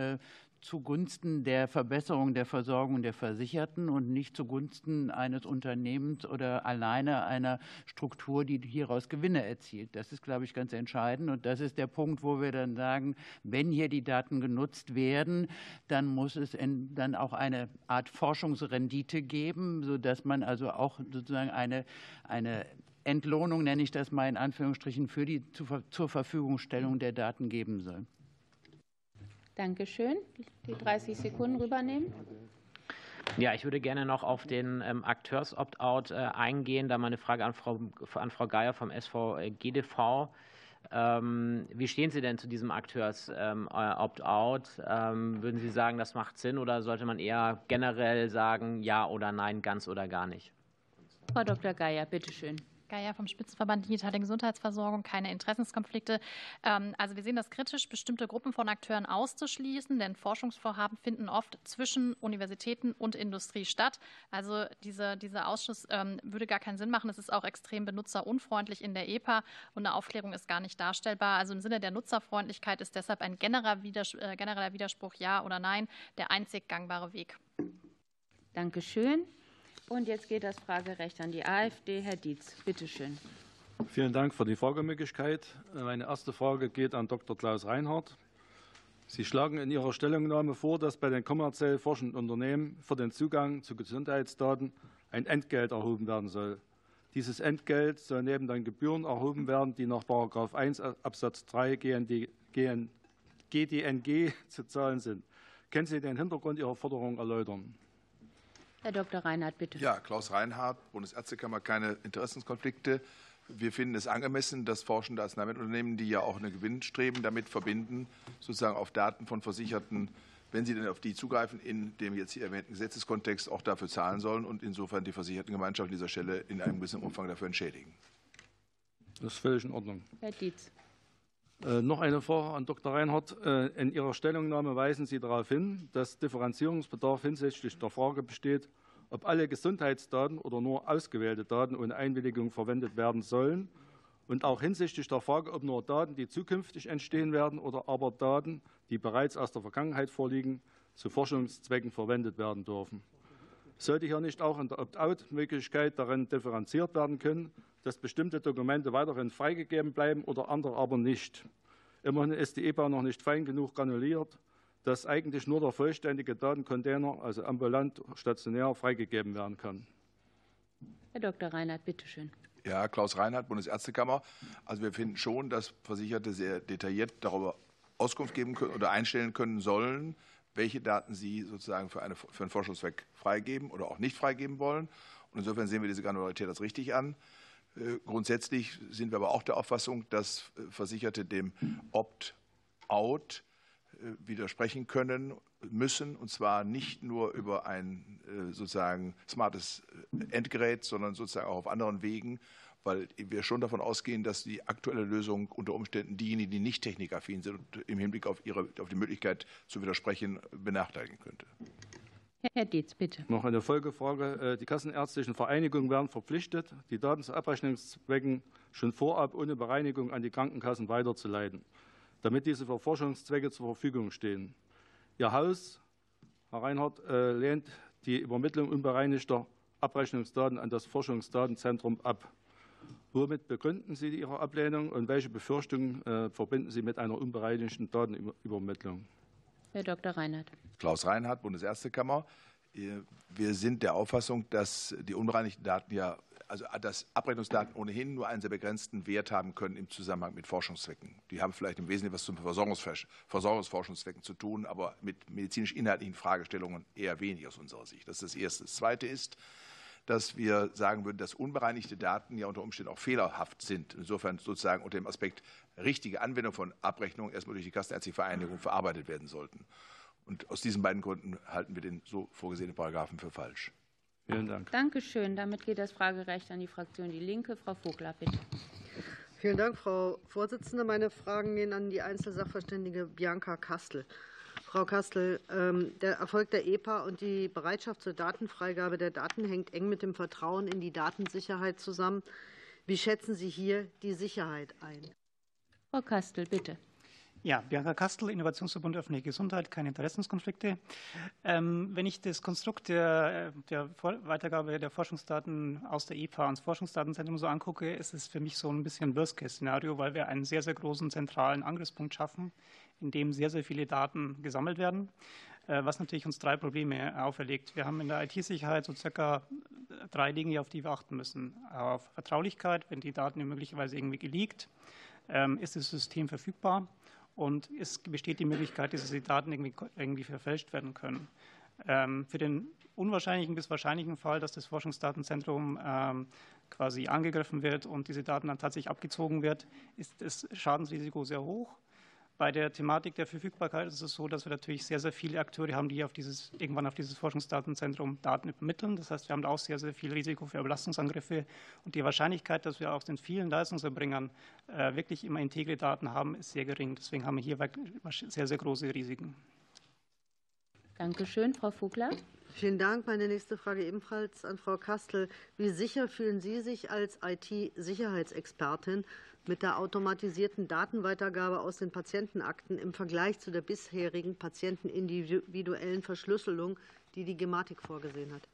zugunsten der Verbesserung der Versorgung der Versicherten und nicht zugunsten eines Unternehmens oder alleine einer Struktur, die hieraus Gewinne erzielt. Das ist, glaube ich, ganz entscheidend. Und das ist der Punkt, wo wir dann sagen, wenn hier die Daten genutzt werden, dann muss es dann auch eine Art Forschungsrendite geben, sodass man also auch sozusagen eine, eine Entlohnung, nenne ich das mal in Anführungsstrichen, für die zur Verfügungstellung der Daten geben soll. Dankeschön. Die 30 Sekunden rübernehmen. Ja, ich würde gerne noch auf den ähm, Akteurs-Opt-out äh, eingehen. Da meine Frage an Frau, an Frau Geier vom SVGDV. Ähm, wie stehen Sie denn zu diesem Akteurs-Opt-out? Ähm, würden Sie sagen, das macht Sinn oder sollte man eher generell sagen, ja oder nein, ganz oder gar nicht? Frau Dr. Geier, bitteschön. Geier vom Spitzenverband Digitale Gesundheitsversorgung, keine Interessenskonflikte. Ähm, also wir sehen das kritisch, bestimmte Gruppen von Akteuren auszuschließen, denn Forschungsvorhaben finden oft zwischen Universitäten und Industrie statt. Also diese, dieser Ausschluss ähm, würde gar keinen Sinn machen. Es ist auch extrem benutzerunfreundlich in der EPA und eine Aufklärung ist gar nicht darstellbar. Also im Sinne der Nutzerfreundlichkeit ist deshalb ein genereller Widerspruch, äh, genereller Widerspruch ja oder nein der einzig gangbare Weg. Dankeschön. Und jetzt geht das Fragerecht an die AfD. Herr Dietz, bitteschön. Vielen Dank für die Fragemöglichkeit. Meine erste Frage geht an Dr. Klaus Reinhardt. Sie schlagen in Ihrer Stellungnahme vor, dass bei den kommerziell forschenden Unternehmen für den Zugang zu Gesundheitsdaten ein Entgelt erhoben werden soll. Dieses Entgelt soll neben den Gebühren erhoben werden, die nach 1 Absatz 3 GND, GDNG zu zahlen sind. Können Sie den Hintergrund Ihrer Forderung erläutern? Herr Dr. Reinhardt, bitte. Ja, Klaus Reinhardt, Bundesärztekammer, keine Interessenskonflikte. Wir finden es angemessen, dass forschende Arzneimittelunternehmen, die ja auch einen Gewinn streben, damit verbinden, sozusagen auf Daten von Versicherten, wenn sie denn auf die zugreifen, in dem jetzt hier erwähnten Gesetzeskontext auch dafür zahlen sollen und insofern die Versichertengemeinschaft an dieser Stelle in einem gewissen Umfang dafür entschädigen. Das ist völlig in Ordnung. Herr Dietz. Äh, noch eine Frage an Dr. Reinhardt. Äh, in Ihrer Stellungnahme weisen Sie darauf hin, dass Differenzierungsbedarf hinsichtlich der Frage besteht, ob alle Gesundheitsdaten oder nur ausgewählte Daten ohne Einwilligung verwendet werden sollen und auch hinsichtlich der Frage, ob nur Daten, die zukünftig entstehen werden oder aber Daten, die bereits aus der Vergangenheit vorliegen, zu Forschungszwecken verwendet werden dürfen. Sollte hier nicht auch in der Opt-out-Möglichkeit darin differenziert werden können, dass bestimmte Dokumente weiterhin freigegeben bleiben oder andere aber nicht. Immerhin ist die EPA noch nicht fein genug granuliert, dass eigentlich nur der vollständige Datencontainer, also ambulant, stationär, freigegeben werden kann. Herr Dr. Reinhardt, bitteschön. Ja, Klaus Reinhardt, Bundesärztekammer. Also wir finden schon, dass Versicherte sehr detailliert darüber Auskunft geben können oder einstellen können sollen, welche Daten sie sozusagen für, eine, für einen Forschungszweck freigeben oder auch nicht freigeben wollen. Und insofern sehen wir diese Granularität als richtig an. Äh, grundsätzlich sind wir aber auch der Auffassung, dass äh, Versicherte dem Opt-out äh, widersprechen können müssen, und zwar nicht nur über ein sozusagen smartes Endgerät, sondern sozusagen auch auf anderen Wegen, weil wir schon davon ausgehen, dass die aktuelle Lösung unter Umständen diejenigen, die nicht technikaffin sind, im Hinblick auf, ihre, auf die Möglichkeit zu widersprechen, benachteiligen könnte. Herr Dietz, bitte. Noch eine Folgefrage. Äh, die kassenärztlichen Vereinigungen werden verpflichtet, die Daten zu Abrechnungszwecken schon vorab ohne Bereinigung an die Krankenkassen weiterzuleiten, damit diese für Forschungszwecke zur Verfügung stehen. Ihr Haus, Herr Reinhardt, äh, lehnt die Übermittlung unbereinigter Abrechnungsdaten an das Forschungsdatenzentrum ab. Womit begründen Sie Ihre Ablehnung und welche Befürchtungen äh, verbinden Sie mit einer unbereinigten Datenübermittlung? Herr Dr. Reinhardt. Klaus Reinhardt, Bundesärztekammer. Wir sind der Auffassung, dass die unbereinigten Daten ja, also dass Abrechnungsdaten ohnehin nur einen sehr begrenzten Wert haben können im Zusammenhang mit Forschungszwecken. Die haben vielleicht im Wesentlichen was zum Versorgungsforschungszwecken zu tun, aber mit medizinisch-inhaltlichen Fragestellungen eher wenig aus unserer Sicht. Das ist das Erste. Das Zweite ist, dass wir sagen würden, dass unbereinigte Daten ja unter Umständen auch fehlerhaft sind. Insofern sozusagen unter dem Aspekt richtige Anwendung von Abrechnungen erstmal durch die Kassenärztliche Vereinigung verarbeitet werden sollten. Und aus diesen beiden Gründen halten wir den so vorgesehenen Paragraphen für falsch. Vielen Dank. Dankeschön. Damit geht das Fragerecht an die Fraktion Die Linke. Frau Vogler, bitte. Vielen Dank, Frau Vorsitzende. Meine Fragen gehen an die Einzelsachverständige Bianca Kastel. Frau Kastel, ähm, der Erfolg der EPA und die Bereitschaft zur Datenfreigabe der Daten hängt eng mit dem Vertrauen in die Datensicherheit zusammen. Wie schätzen Sie hier die Sicherheit ein? Frau Kastel, bitte. Ja, Bianca Kastel, Innovationsverbund Öffentliche Gesundheit, keine Interessenskonflikte. Ähm, wenn ich das Konstrukt der, der Weitergabe der Forschungsdaten aus der EPA ans Forschungsdatenzentrum so angucke, ist es für mich so ein bisschen Worst-Case-Szenario, weil wir einen sehr, sehr großen zentralen Angriffspunkt schaffen, in dem sehr, sehr viele Daten gesammelt werden, äh, was natürlich uns drei Probleme auferlegt. Wir haben in der IT-Sicherheit so circa drei Dinge, auf die wir achten müssen. Auf Vertraulichkeit, wenn die Daten möglicherweise irgendwie geleakt, ähm, ist das System verfügbar und es besteht die Möglichkeit, dass die Daten irgendwie, verfälscht werden können. Ähm, für den unwahrscheinlichen bis wahrscheinlichen Fall, dass das Forschungsdatenzentrum ähm, quasi angegriffen wird und diese Daten dann tatsächlich abgezogen wird, ist das Schadensrisiko sehr hoch. Bei der Thematik der Verfügbarkeit ist es so, dass wir natürlich sehr, sehr viele Akteure haben, die auf dieses, irgendwann auf dieses Forschungsdatenzentrum Daten übermitteln. Das heißt, wir haben da auch sehr, sehr viel Risiko für Überlastungsangriffe. Und die Wahrscheinlichkeit, dass wir aus den vielen Leistungserbringern äh, wirklich immer integre Daten haben, ist sehr gering. Deswegen haben wir hier sehr, sehr große Risiken. Dankeschön, Frau Vogler. Vielen Dank. Meine nächste Frage ebenfalls an Frau Kastel. Wie sicher fühlen Sie sich als IT-Sicherheitsexpertin mit der automatisierten Datenweitergabe aus den Patientenakten im Vergleich zu der bisherigen patientenindividuellen Verschlüsselung, die die Gematik vorgesehen hat?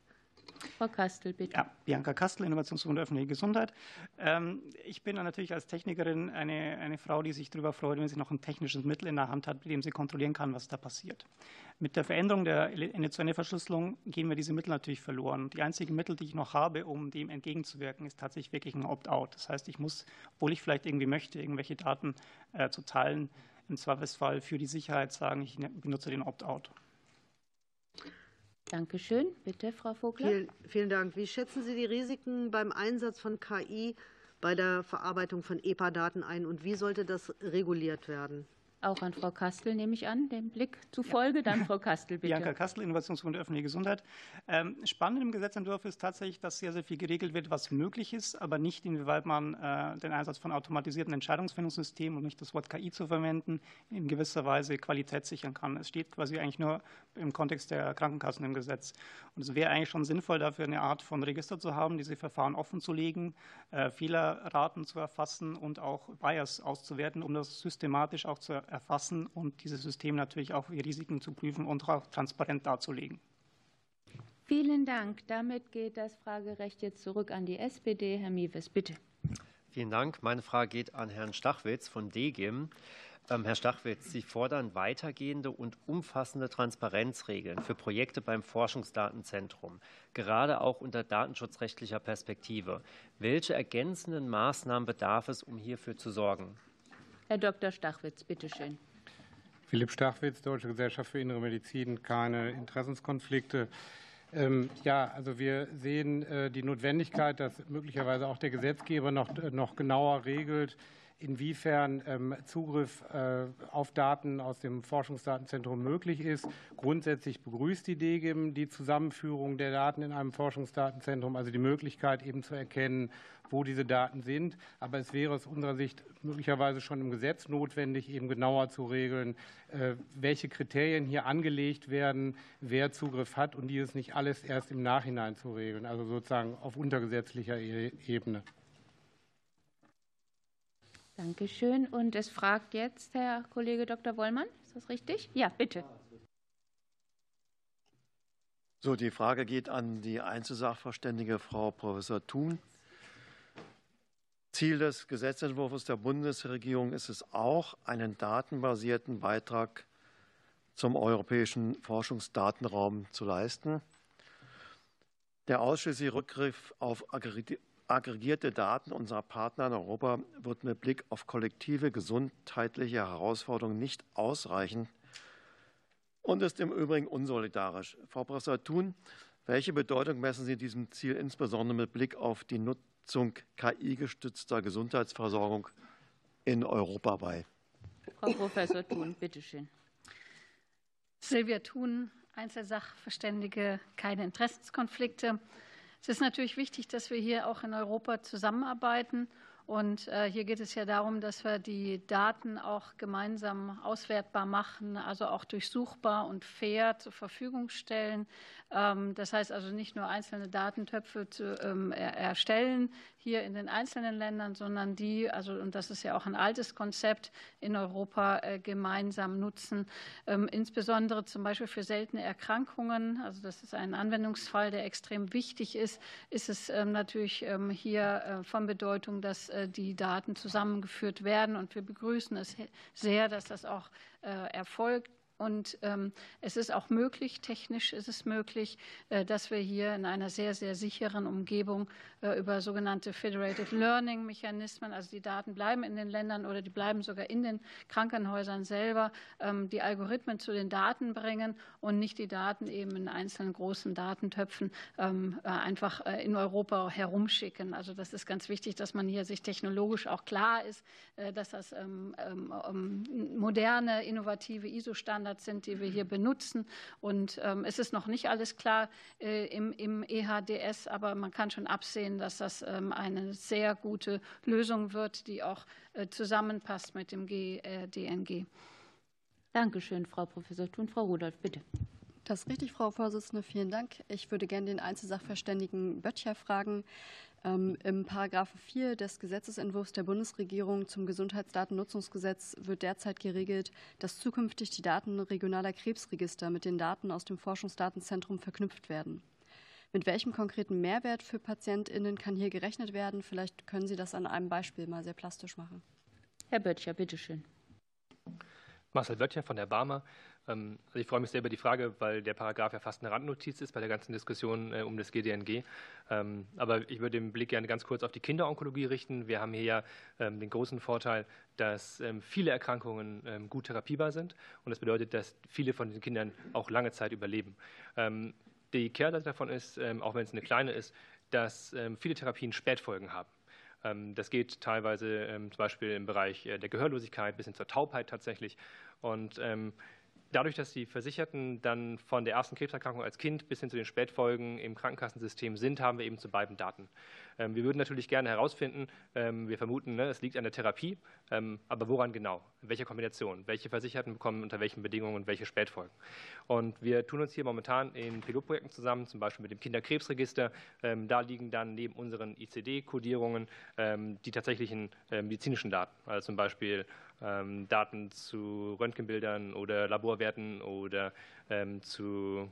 Frau Kastel, bitte. Ja, Bianca Kastel, Innovationsbund öffentliche Gesundheit. Ähm, ich bin natürlich als Technikerin eine, eine Frau, die sich darüber freut, wenn sie noch ein technisches Mittel in der Hand hat, mit dem sie kontrollieren kann, was da passiert. Mit der Veränderung der Ende-zu-Ende-Verschlüsselung gehen wir diese Mittel natürlich verloren. Die einzigen Mittel, die ich noch habe, um dem entgegenzuwirken, ist tatsächlich wirklich ein Opt-out. Das heißt, ich muss, obwohl ich vielleicht irgendwie möchte, irgendwelche Daten äh, zu teilen, im Zweifelsfall für die Sicherheit sagen, ich ne, benutze den Opt-out. Danke schön. Bitte, Frau Vogler. Vielen, vielen Dank. Wie schätzen Sie die Risiken beim Einsatz von KI bei der Verarbeitung von EPA-Daten ein und wie sollte das reguliert werden? Auch an Frau Kastel nehme ich an, dem Blick zufolge. Dann Frau Kastel, bitte. Bianca Kastel, Innovationsbund öffentliche Gesundheit. Ähm, spannend im Gesetzentwurf ist tatsächlich, dass sehr, sehr viel geregelt wird, was möglich ist, aber nicht, inwieweit man äh, den Einsatz von automatisierten Entscheidungsfindungssystemen, um nicht das Wort KI zu verwenden, in gewisser Weise Qualität sichern kann. Es steht quasi eigentlich nur im Kontext der Krankenkassen im Gesetz. Und es wäre eigentlich schon sinnvoll, dafür eine Art von Register zu haben, diese Verfahren offen zu legen, äh, Fehlerraten zu erfassen und auch Bias auszuwerten, um das systematisch auch zu erfassen und dieses System natürlich auch die Risiken zu prüfen und auch transparent darzulegen. Vielen Dank. Damit geht das Fragerecht jetzt zurück an die SPD. Herr Miewes, bitte. Vielen Dank. Meine Frage geht an Herrn Stachwitz von DGIM. Ähm, Herr Stachwitz, Sie fordern weitergehende und umfassende Transparenzregeln für Projekte beim Forschungsdatenzentrum, gerade auch unter datenschutzrechtlicher Perspektive. Welche ergänzenden Maßnahmen bedarf es, um hierfür zu sorgen? Herr Dr. Stachwitz, bitte schön. Philipp Stachwitz, Deutsche Gesellschaft für Innere Medizin, keine Interessenskonflikte. Ähm, ja, also wir sehen äh, die Notwendigkeit, dass möglicherweise auch der Gesetzgeber noch, äh, noch genauer regelt, inwiefern ähm, Zugriff äh, auf Daten aus dem Forschungsdatenzentrum möglich ist. Grundsätzlich begrüßt die DGIM die Zusammenführung der Daten in einem Forschungsdatenzentrum, also die Möglichkeit eben zu erkennen, wo diese Daten sind. Aber es wäre aus unserer Sicht möglicherweise schon im Gesetz notwendig, eben genauer zu regeln, äh, welche Kriterien hier angelegt werden, wer Zugriff hat und dieses nicht alles erst im Nachhinein zu regeln, also sozusagen auf untergesetzlicher e-, Ebene. Dankeschön. Und es fragt jetzt Herr Kollege Dr. Wollmann. Ist das richtig? Ja, bitte. So, die Frage geht an die Einzelsachverständige Frau Professor Thun. Ziel des Gesetzentwurfs der Bundesregierung ist es auch, einen datenbasierten Beitrag zum europäischen Forschungsdatenraum zu leisten. Der ausschließliche Rückgriff auf aggregierte Daten unserer Partner in Europa wird mit Blick auf kollektive gesundheitliche Herausforderungen nicht ausreichen und ist im Übrigen unsolidarisch. Frau Professor Thun, welche Bedeutung messen Sie diesem Ziel insbesondere mit Blick auf die Nutzung KI-gestützter Gesundheitsversorgung in Europa bei? Frau Professor Thun, bitteschön. Silvia Thun, Einzelsachverständige, keine Interessenskonflikte. Es ist natürlich wichtig, dass wir hier auch in Europa zusammenarbeiten. Und äh, hier geht es ja darum, dass wir die Daten auch gemeinsam auswertbar machen, also auch durchsuchbar und fair zur Verfügung stellen. Ähm, das heißt also nicht nur einzelne Datentöpfe zu ähm, erstellen, hier in den einzelnen Ländern, sondern die, also und das ist ja auch ein altes Konzept, in Europa äh, gemeinsam nutzen, ähm, insbesondere zum Beispiel für seltene Erkrankungen. Also das ist ein Anwendungsfall, der extrem wichtig ist. Ist es natürlich hier äh, von Bedeutung, dass die Daten zusammengeführt werden. Und wir begrüßen es sehr, dass das auch erfolgt Und ähm, es ist auch möglich, technisch ist es möglich, äh, dass wir hier in einer sehr, sehr sicheren Umgebung äh, über sogenannte Federated Learning Mechanismen, also die Daten bleiben in den Ländern oder die bleiben sogar in den Krankenhäusern selber, ähm, die Algorithmen zu den Daten bringen und nicht die Daten eben in einzelnen großen Datentöpfen ähm, äh, einfach in Europa herumschicken. Also das ist ganz wichtig, dass man hier sich technologisch auch klar ist, dass das moderne, innovative ISO-Standards Standards sind, die wir hier benutzen. Und ähm, es ist noch nicht alles klar äh, im, im, EHDS, aber man kann schon absehen, dass das ähm, eine sehr gute Lösung wird, die auch äh, zusammenpasst mit dem GDNG. Dankeschön, Frau Professor Thun. Frau Rudolph, bitte. Das ist richtig, Frau Vorsitzende. Vielen Dank. Ich würde gerne den Einzelsachverständigen Böttcher fragen. Ähm, Im Paragraphen 4 des Gesetzesentwurfs der Bundesregierung zum Gesundheitsdatennutzungsgesetz wird derzeit geregelt, dass zukünftig die Daten regionaler Krebsregister mit den Daten aus dem Forschungsdatenzentrum verknüpft werden. Mit welchem konkreten Mehrwert für PatientInnen kann hier gerechnet werden? Vielleicht können Sie das an einem Beispiel mal sehr plastisch machen. Herr Böttcher, bitteschön. Marcel Böttcher von der Barmer. Ähm, also ich freue mich sehr über die Frage, weil der Paragraph ja fast eine Randnotiz ist bei der ganzen Diskussion äh, um das GDNG. Ähm, aber ich würde den Blick gerne ganz kurz auf die Kinderonkologie richten. Wir haben hier ja ähm, den großen Vorteil, dass viele Erkrankungen gut therapierbar sind. Und das bedeutet, dass viele von den Kindern auch lange Zeit überleben. Die Kehrseite davon ist, auch wenn es eine kleine ist, dass viele Therapien Spätfolgen haben. Das geht teilweise zum Beispiel im Bereich äh, der Gehörlosigkeit bis hin zur Taubheit tatsächlich. Und dadurch, dass die Versicherten dann von der ersten Krebserkrankung als Kind bis hin zu den Spätfolgen im Krankenkassensystem sind, haben wir eben zu beiden Daten. Ähm, wir würden natürlich gerne herausfinden, ähm, wir vermuten, ne, es liegt an der Therapie, ähm, aber woran genau? In welcher Kombination? Welche Versicherten bekommen unter welchen Bedingungen und welche Spätfolgen? Und wir tun uns hier momentan in Pilotprojekten zusammen, zum Beispiel mit dem Kinderkrebsregister. Da liegen dann neben unseren ICD-Kodierungen die tatsächlichen medizinischen Daten, also zum Beispiel Daten zu Röntgenbildern oder Laborwerten oder zu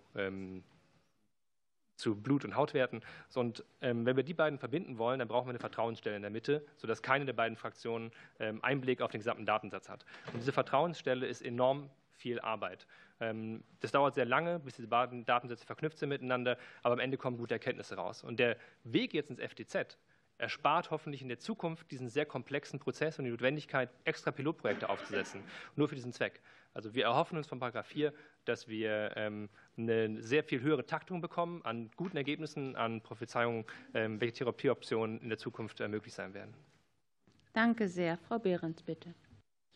zu Blut- und Hautwerten. Und ähm, wenn wir die beiden verbinden wollen, dann brauchen wir eine Vertrauensstelle in der Mitte, sodass keine der beiden Fraktionen ähm, Einblick auf den gesamten Datensatz hat. Und diese Vertrauensstelle ist enorm viel Arbeit. Ähm, das dauert sehr lange, bis diese beiden Datensätze verknüpft sind miteinander, aber am Ende kommen gute Erkenntnisse raus. Und der Weg jetzt ins FTZ erspart hoffentlich in der Zukunft diesen sehr komplexen Prozess und die Notwendigkeit, extra Pilotprojekte aufzusetzen, nur für diesen Zweck. Also wir erhoffen uns von Paragraph 4, dass wir ähm, eine sehr viel höhere Taktung bekommen an guten Ergebnissen, an Prophezeiungen, ähm, welche Therapieoptionen in der Zukunft möglich sein werden. Danke sehr. Frau Behrens, bitte.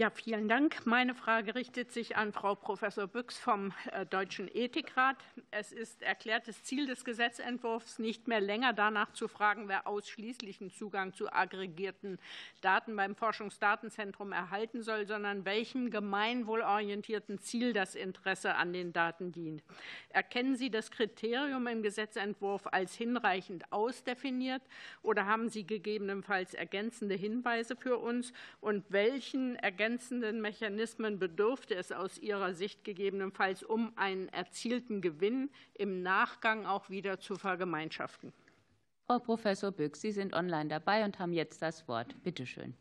Ja, vielen Dank. Meine Frage richtet sich an Frau Professor Büchs vom äh, Deutschen Ethikrat. Es ist erklärtes Ziel des Gesetzentwurfs, nicht mehr länger danach zu fragen, wer ausschließlichen Zugang zu aggregierten Daten beim Forschungsdatenzentrum erhalten soll, sondern welchem gemeinwohlorientierten Ziel das Interesse an den Daten dient. Erkennen Sie das Kriterium im Gesetzentwurf als hinreichend ausdefiniert oder haben Sie gegebenenfalls ergänzende Hinweise für uns? Und welchen ergänzenden ergänzenden Mechanismen bedurfte es aus Ihrer Sicht gegebenenfalls, um einen erzielten Gewinn im Nachgang auch wieder zu vergemeinschaften? Frau Professor Büchs, Sie sind online dabei und haben jetzt das Wort. Bitte schön.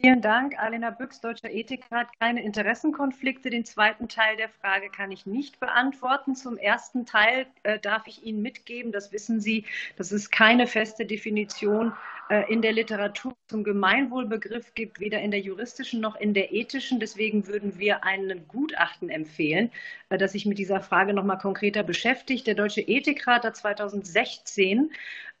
Vielen Dank. Alena Büchs, Deutscher Ethikrat. Keine Interessenkonflikte. Den zweiten Teil der Frage kann ich nicht beantworten. Zum ersten Teil äh, darf ich Ihnen mitgeben, das wissen Sie, dass es keine feste Definition äh, in der Literatur zum Gemeinwohlbegriff gibt, weder in der juristischen noch in der ethischen. Deswegen würden wir einen Gutachten empfehlen, äh, das sich mit dieser Frage noch mal konkreter beschäftigt. Der Deutsche Ethikrat hat 2016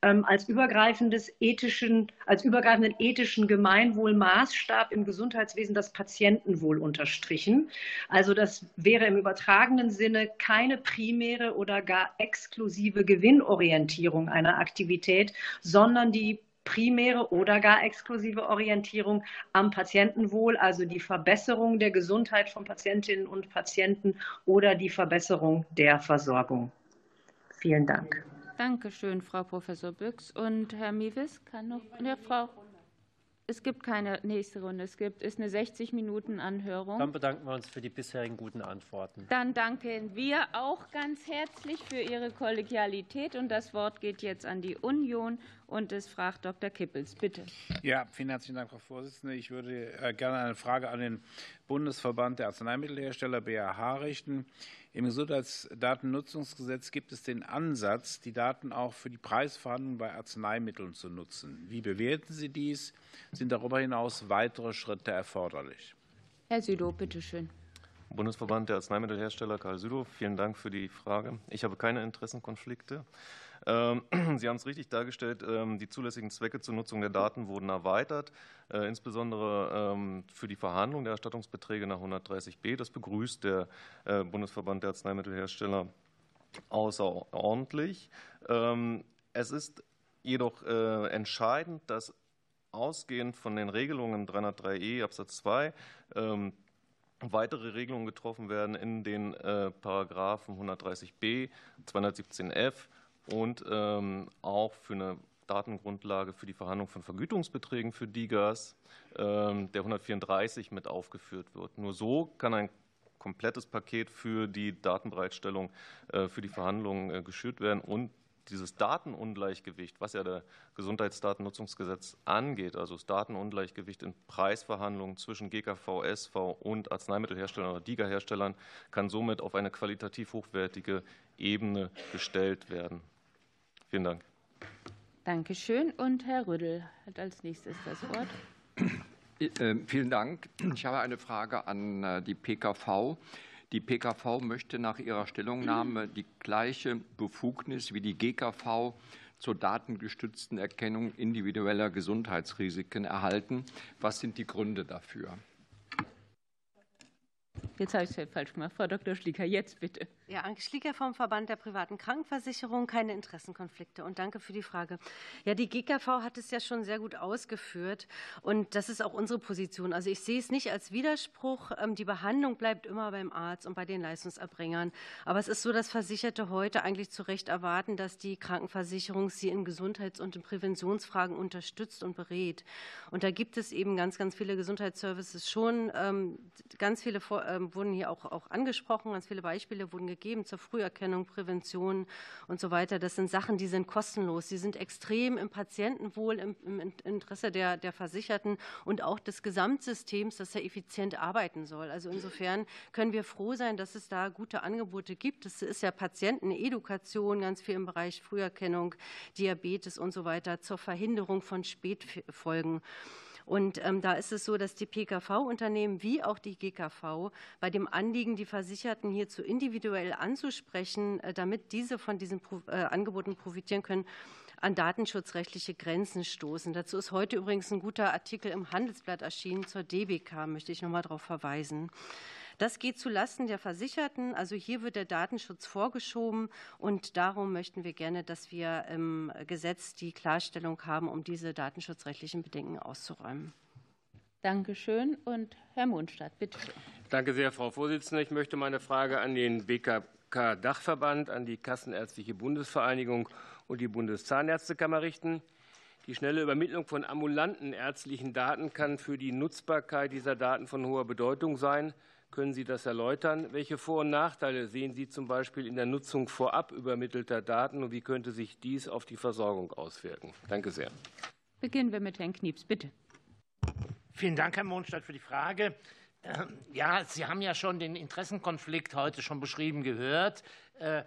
ähm, als, übergreifendes ethischen, als übergreifenden ethischen Gemeinwohlmaßstab im Gesundheitswesen das Patientenwohl unterstrichen. Also das wäre im übertragenen Sinne keine primäre oder gar exklusive Gewinnorientierung einer Aktivität, sondern die primäre oder gar exklusive Orientierung am Patientenwohl, also die Verbesserung der Gesundheit von Patientinnen und Patienten oder die Verbesserung der Versorgung. Vielen Dank. Danke schön, Frau Professor Büchs. Und Herr Miewis kann noch. Ja, Frau. Es gibt keine nächste Runde. Es gibt ist eine 60-Minuten-Anhörung. Dann bedanken wir uns für die bisherigen guten Antworten. Dann danken wir auch ganz herzlich für Ihre Kollegialität. Und das Wort geht jetzt an die Union Und es fragt Dr. Kippels. Bitte. Ja, vielen herzlichen Dank, Frau Vorsitzende. Ich würde äh, gerne eine Frage an den Bundesverband der Arzneimittelhersteller BAH richten. Im Gesundheitsdatennutzungsgesetz gibt es den Ansatz, die Daten auch für die Preisverhandlungen bei Arzneimitteln zu nutzen. Wie bewerten Sie dies? Sind darüber hinaus weitere Schritte erforderlich? Herr Südow, bitte schön. Bundesverband der Arzneimittelhersteller Karl Südow, vielen Dank für die Frage. Ich habe keine Interessenkonflikte. Ähm, [CLEARS THROAT] Sie haben es richtig dargestellt, ähm, die zulässigen Zwecke zur Nutzung der Daten wurden erweitert, äh, insbesondere ähm, für die Verhandlung der Erstattungsbeträge nach 130b. Das begrüßt der äh, Bundesverband der Arzneimittelhersteller außerordentlich. Es ist jedoch äh, entscheidend, dass ausgehend von den Regelungen 303e Absatz 2 weitere Regelungen getroffen werden in den Paragraphen 130b, 217f und ähm, auch für eine Datengrundlage für die Verhandlung von Vergütungsbeträgen für DIGAS, ähm, der 134 mit aufgeführt wird. Nur so kann ein komplettes Paket für die Datenbereitstellung äh, für die Verhandlungen äh, geschürt werden und dieses Datenungleichgewicht, was ja der Gesundheitsdatennutzungsgesetz angeht, also das Datenungleichgewicht in Preisverhandlungen zwischen GKV, SV und Arzneimittelherstellern oder DIGA-Herstellern, kann somit auf eine qualitativ hochwertige Ebene gestellt werden. Vielen Dank. Dankeschön. Und Herr Rüddel hat als nächstes das Wort. Äh, vielen Dank. Ich habe eine Frage an äh, die PKV. Die PKV möchte nach ihrer Stellungnahme die gleiche Befugnis wie die GKV zur datengestützten Erkennung individueller Gesundheitsrisiken erhalten. Was sind die Gründe dafür? Jetzt habe ich es falsch gemacht. Frau Dr. Schlieker, jetzt bitte. Ja, Anke Schlieker vom Verband der privaten Krankenversicherung, keine Interessenkonflikte. Und danke für die Frage. Ja, die GKV hat es ja schon sehr gut ausgeführt. Und das ist auch unsere Position. Also ich sehe es nicht als Widerspruch. Ähm, die Behandlung bleibt immer beim Arzt und bei den Leistungserbringern. Aber es ist so, dass Versicherte heute eigentlich zu Recht erwarten, dass die Krankenversicherung sie in Gesundheits- und in Präventionsfragen unterstützt und berät. Und da gibt es eben ganz, ganz viele Gesundheitsservices schon. Ähm, ganz viele ähm, wurden hier auch, auch angesprochen. Ganz viele Beispiele wurden gegeben zur Früherkennung, Prävention und so weiter. Das sind Sachen, die sind kostenlos. Sie sind extrem im Patientenwohl, im, im Interesse der, der Versicherten und auch des Gesamtsystems, dass er effizient arbeiten soll. Also insofern können wir froh sein, dass es da gute Angebote gibt. Es ist ja Patientenedukation, ganz viel im Bereich Früherkennung, Diabetes und so weiter zur Verhinderung von Spätfolgen. Und ähm, da ist es so, dass die PKV-Unternehmen wie auch die GKV bei dem Anliegen, die Versicherten hierzu individuell anzusprechen, äh, damit diese von diesen äh, Angeboten profitieren können, an datenschutzrechtliche Grenzen stoßen. Dazu ist heute übrigens ein guter Artikel im Handelsblatt erschienen zur DBK, möchte ich noch mal darauf verweisen. Das geht zulasten der Versicherten. Also hier wird der Datenschutz vorgeschoben und darum möchten wir gerne, dass wir im Gesetz die Klarstellung haben, um diese datenschutzrechtlichen Bedenken auszuräumen. Danke schön. Und Herr Mondstadt, bitte. Danke sehr, Frau Vorsitzende. Ich möchte meine Frage an den BKK-Dachverband, an die Kassenärztliche Bundesvereinigung und die Bundeszahnärztekammer richten. Die schnelle Übermittlung von ambulanten ärztlichen Daten kann für die Nutzbarkeit dieser Daten von hoher Bedeutung sein. Können Sie das erläutern? Welche Vor- und Nachteile sehen Sie zum Beispiel in der Nutzung vorab übermittelter Daten und wie könnte sich dies auf die Versorgung auswirken? Danke sehr. Beginnen wir mit Herrn Knieps, bitte. Vielen Dank, Herr Mondstadt, für die Frage. Ähm, ja, Sie haben ja schon den Interessenkonflikt heute schon beschrieben gehört. Äh,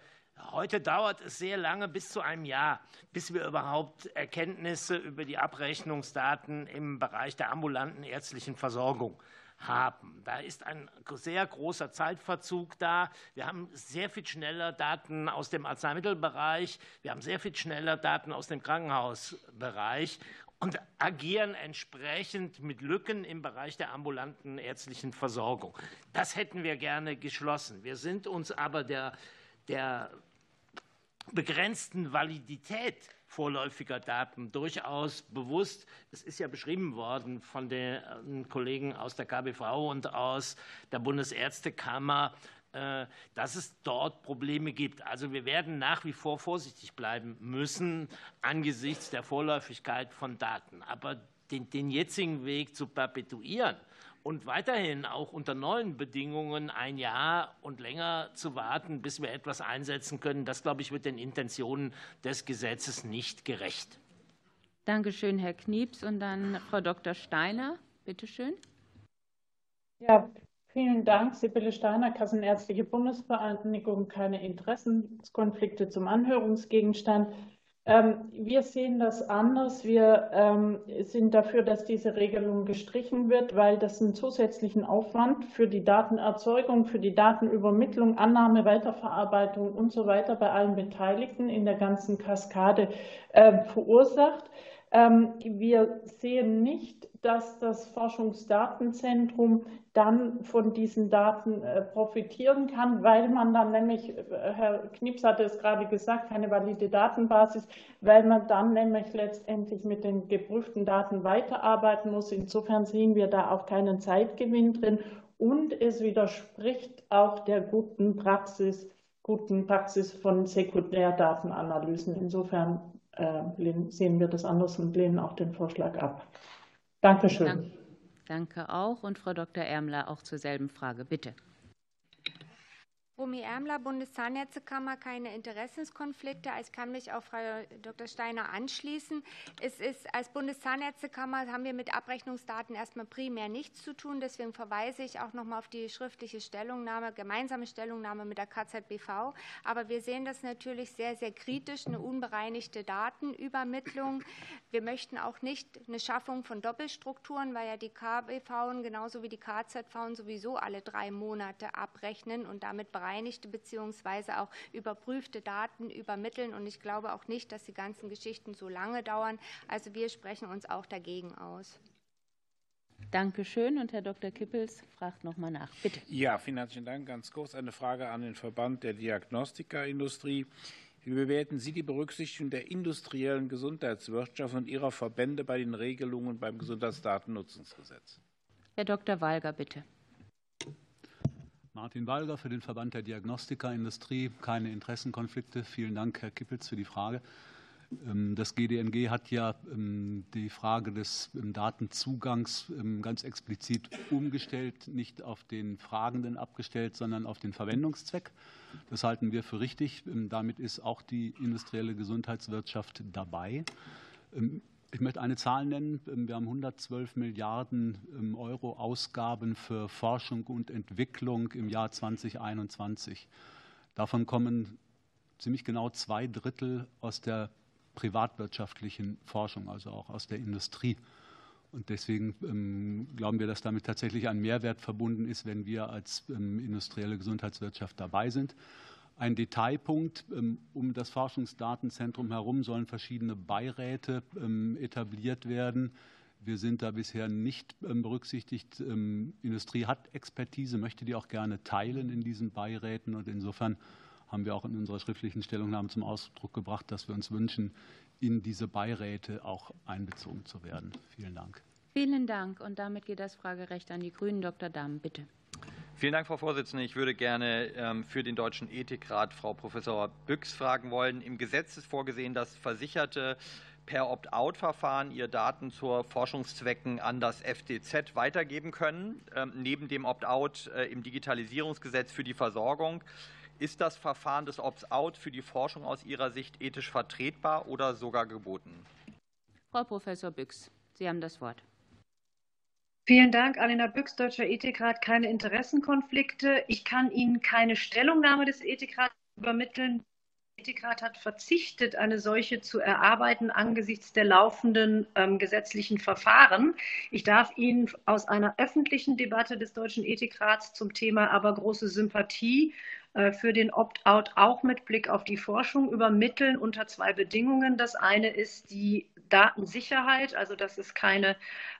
heute dauert es sehr lange, bis zu einem Jahr, bis wir überhaupt Erkenntnisse über die Abrechnungsdaten im Bereich der ambulanten ärztlichen Versorgung haben. Da ist ein sehr großer Zeitverzug da. Wir haben sehr viel schneller Daten aus dem Arzneimittelbereich, wir haben sehr viel schneller Daten aus dem Krankenhausbereich und agieren entsprechend mit Lücken im Bereich der ambulanten ärztlichen Versorgung. Das hätten wir gerne geschlossen. Wir sind uns aber der, der begrenzten Validität vorläufiger Daten durchaus bewusst. Es ist ja beschrieben worden von den äh, Kollegen aus der KBV und aus der Bundesärztekammer, äh, dass es dort Probleme gibt. Also wir werden nach wie vor vorsichtig bleiben müssen angesichts der Vorläufigkeit von Daten. Aber den, den jetzigen Weg zu perpetuieren, und weiterhin auch unter neuen Bedingungen ein Jahr und länger zu warten, bis wir etwas einsetzen können, das, glaube ich, wird den Intentionen des Gesetzes nicht gerecht. Dankeschön, Herr Knieps. Und dann Frau Dr. Steiner. Bitte schön. Ja, vielen Dank. Sibylle Steiner, Kassenärztliche Bundesvereinigung, keine Interessenkonflikte zum Anhörungsgegenstand. Ähm, wir sehen das anders. Wir ähm, sind dafür, dass diese Regelung gestrichen wird, weil das einen zusätzlichen Aufwand für die Datenerzeugung, für die Datenübermittlung, Annahme, Weiterverarbeitung und so weiter bei allen Beteiligten in der ganzen Kaskade ähm, verursacht. Wir sehen nicht, dass das Forschungsdatenzentrum dann von diesen Daten äh, profitieren kann, weil man dann nämlich, äh, Herr Knips hatte es gerade gesagt, keine valide Datenbasis, weil man dann nämlich letztendlich mit den geprüften Daten weiterarbeiten muss. Insofern sehen wir da auch keinen Zeitgewinn drin und es widerspricht auch der guten Praxis, guten Praxis von Sekundärdatenanalysen. Insofern äh, sehen wir das anders und lehnen auch den Vorschlag ab. Dankeschön. Danke auch. Und Frau Dr. Ärmler auch zur selben Frage. Bitte. Romy Ärmler, Bundeszahnärztekammer, keine Interessenskonflikte. Ich kann mich auch Frau Dr. Steiner anschließen. Es ist als Bundeszahnärztekammer haben wir mit Abrechnungsdaten erstmal primär nichts zu tun. Deswegen verweise ich auch noch mal auf die schriftliche Stellungnahme, gemeinsame Stellungnahme mit der KZBV. Aber wir sehen das natürlich sehr, sehr kritisch, eine unbereinigte Datenübermittlung. Wir möchten auch nicht eine Schaffung von Doppelstrukturen, weil ja die KBV genauso wie die KZV sowieso alle drei Monate abrechnen und damit bereinigt bereinigte bzw. auch überprüfte Daten übermitteln. Und ich glaube auch nicht, dass die ganzen Geschichten so lange dauern. Also wir sprechen uns auch dagegen aus. Danke schön. Und Herr Dr. Kippels fragt noch mal nach. Bitte. Ja, vielen herzlichen Dank. Ganz kurz eine Frage an den Verband der Diagnostikindustrie. Wie bewerten Sie die Berücksichtigung der industriellen Gesundheitswirtschaft und ihrer Verbände bei den Regelungen beim Gesundheitsdatennutzungsgesetz? Herr Dr. Walger, bitte. Martin Walger für den Verband der Diagnostika-Industrie. Keine Interessenkonflikte. Vielen Dank, Herr Kippels, für die Frage. Ähm, das GDNG hat ja ähm, die Frage des ähm, Datenzugangs ganz explizit umgestellt, nicht auf den Fragenden abgestellt, sondern auf den Verwendungszweck. Das halten wir für richtig. Damit ist auch die industrielle Gesundheitswirtschaft dabei. Ich möchte eine Zahl nennen. Wir haben 112 Milliarden ähm, Euro Ausgaben für Forschung und Entwicklung im Jahr 2021. Davon kommen ziemlich genau zwei Drittel aus der privatwirtschaftlichen Forschung, also auch aus der Industrie. Und deswegen ähm, glauben wir, dass damit tatsächlich ein Mehrwert verbunden ist, wenn wir als ähm, industrielle Gesundheitswirtschaft dabei sind. Ein Detailpunkt, ähm, um das Forschungsdatenzentrum herum sollen verschiedene Beiräte ähm, etabliert werden. Wir sind da bisher nicht ähm, berücksichtigt. Industrie hat Expertise, möchte die auch gerne teilen in diesen Beiräten. Und insofern haben wir auch in unserer schriftlichen Stellungnahme zum Ausdruck gebracht, dass wir uns wünschen, in diese Beiräte auch einbezogen zu werden. Vielen Dank. Vielen Dank. Und damit geht das Fragerecht an die Grünen. Dr. Dahm, bitte. Vielen Dank, Frau Vorsitzende. Ich würde gerne ähm, für den Deutschen Ethikrat Frau Professor Büchs fragen wollen. Im Gesetz ist vorgesehen, dass Versicherte per Opt-out-Verfahren ihre Daten zur Forschungszwecken an das FDZ weitergeben können. Ähm, neben dem Opt-out äh, im Digitalisierungsgesetz für die Versorgung ist das Verfahren des Opt-out für die Forschung aus Ihrer Sicht ethisch vertretbar oder sogar geboten? Frau Professor Büchs, Sie haben das Wort. Vielen Dank, Alena Büchs, Deutscher Ethikrat. Keine Interessenkonflikte. Ich kann Ihnen keine Stellungnahme des Ethikrats übermitteln. Der Ethikrat hat verzichtet, eine solche zu erarbeiten angesichts der laufenden ähm, gesetzlichen Verfahren. Ich darf Ihnen aus einer öffentlichen Debatte des Deutschen Ethikrats zum Thema aber große Sympathie äh, für den Opt-out auch mit Blick auf die Forschung übermitteln unter zwei Bedingungen. Das eine ist die Datensicherheit, also dass es keine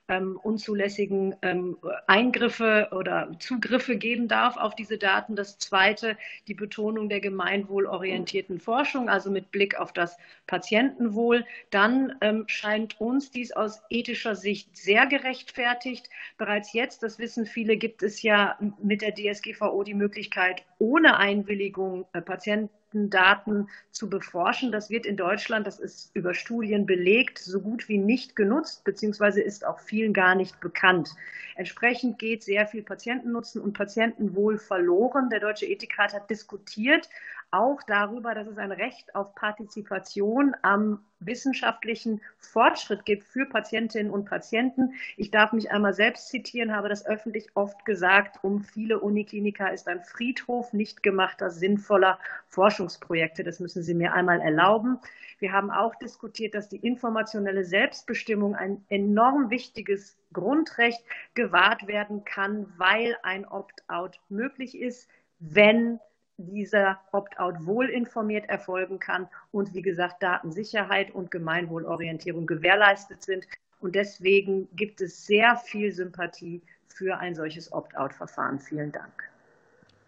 ähm, unzulässigen ähm, Eingriffe oder Zugriffe geben darf auf diese Daten. Das Zweite, die Betonung der gemeinwohlorientierten Forschung, also mit Blick auf das Patientenwohl. Dann ähm, scheint uns dies aus ethischer Sicht sehr gerechtfertigt. Bereits jetzt, das wissen viele, gibt es ja mit der DSGVO die Möglichkeit, ohne Einwilligung äh, Patienten Daten zu beforschen. Das wird in Deutschland, das ist über Studien belegt, so gut wie nicht genutzt, beziehungsweise ist auch vielen gar nicht bekannt. Entsprechend geht sehr viel Patientennutzen und Patientenwohl verloren. Der Deutsche Ethikrat hat diskutiert, auch darüber, dass es ein Recht auf Partizipation am wissenschaftlichen Fortschritt gibt für Patientinnen und Patienten. Ich darf mich einmal selbst zitieren, habe das öffentlich oft gesagt, um viele Unikliniker ist ein Friedhof nicht gemachter, sinnvoller Forschungsprojekte. Das müssen Sie mir einmal erlauben. Wir haben auch diskutiert, dass die informationelle Selbstbestimmung ein enorm wichtiges Grundrecht gewahrt werden kann, weil ein Opt-out möglich ist, wenn dieser Opt-out wohlinformiert erfolgen kann und wie gesagt Datensicherheit und Gemeinwohlorientierung gewährleistet sind. Und deswegen gibt es sehr viel Sympathie für ein solches Opt-out-Verfahren. Vielen Dank.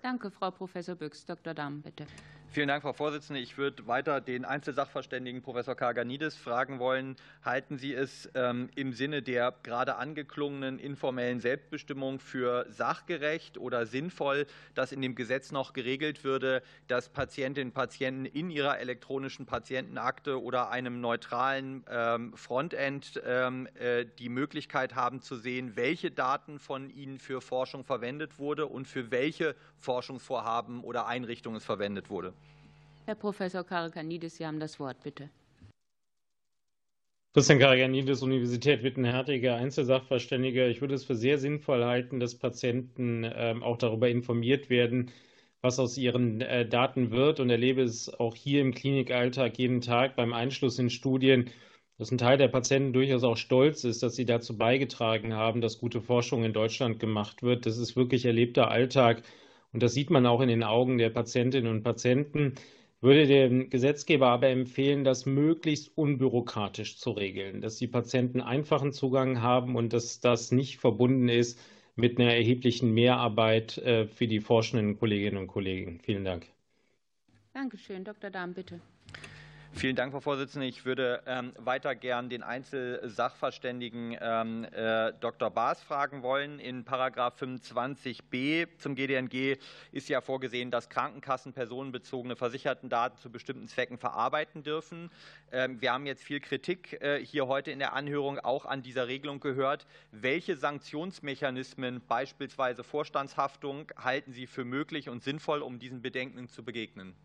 Danke, Frau Professor Büchs. Dr. Dahm, bitte. Vielen Dank, Frau Vorsitzende. Ich würde weiter den Einzelsachverständigen Professor Karganidis fragen wollen. Halten Sie es ähm, im Sinne der gerade angeklungenen informellen Selbstbestimmung für sachgerecht oder sinnvoll, dass in dem Gesetz noch geregelt würde, dass Patientinnen und Patienten in ihrer elektronischen Patientenakte oder einem neutralen ähm, Frontend ähm, äh, die Möglichkeit haben zu sehen, welche Daten von ihnen für Forschung verwendet wurde und für welche Forschungsvorhaben oder Einrichtungen es verwendet wurde? Herr Professor Karakanidis, Sie haben das Wort, bitte. Christian Karaganidis, Universität Wittenherdecke, Einzelsachverständiger. Ich würde es für sehr sinnvoll halten, dass Patienten ähm, auch darüber informiert werden, was aus ihren äh, Daten wird und erlebe es auch hier im Klinikalltag jeden Tag beim Einschluss in Studien, dass ein Teil der Patienten durchaus auch stolz ist, dass sie dazu beigetragen haben, dass gute Forschung in Deutschland gemacht wird. Das ist wirklich erlebter Alltag und das sieht man auch in den Augen der Patientinnen und Patienten würde dem Gesetzgeber aber empfehlen, das möglichst unbürokratisch zu regeln, dass die Patienten einfachen Zugang haben und dass das nicht verbunden ist mit einer erheblichen Mehrarbeit äh, für die forschenden Kolleginnen und Kollegen. Vielen Dank. Dankeschön. Dr. Dahm, bitte. Vielen Dank, Frau Vorsitzende. Ich würde ähm, weiter gern den Einzelsachverständigen ähm, äh, Dr. Baas fragen wollen. In Paragraph 25b zum GDNG ist ja vorgesehen, dass Krankenkassen personenbezogene Versichertendaten zu bestimmten Zwecken verarbeiten dürfen. Ähm, wir haben jetzt viel Kritik äh, hier heute in der Anhörung auch an dieser Regelung gehört. Welche Sanktionsmechanismen, beispielsweise Vorstandshaftung, halten Sie für möglich und sinnvoll, um diesen Bedenken zu begegnen?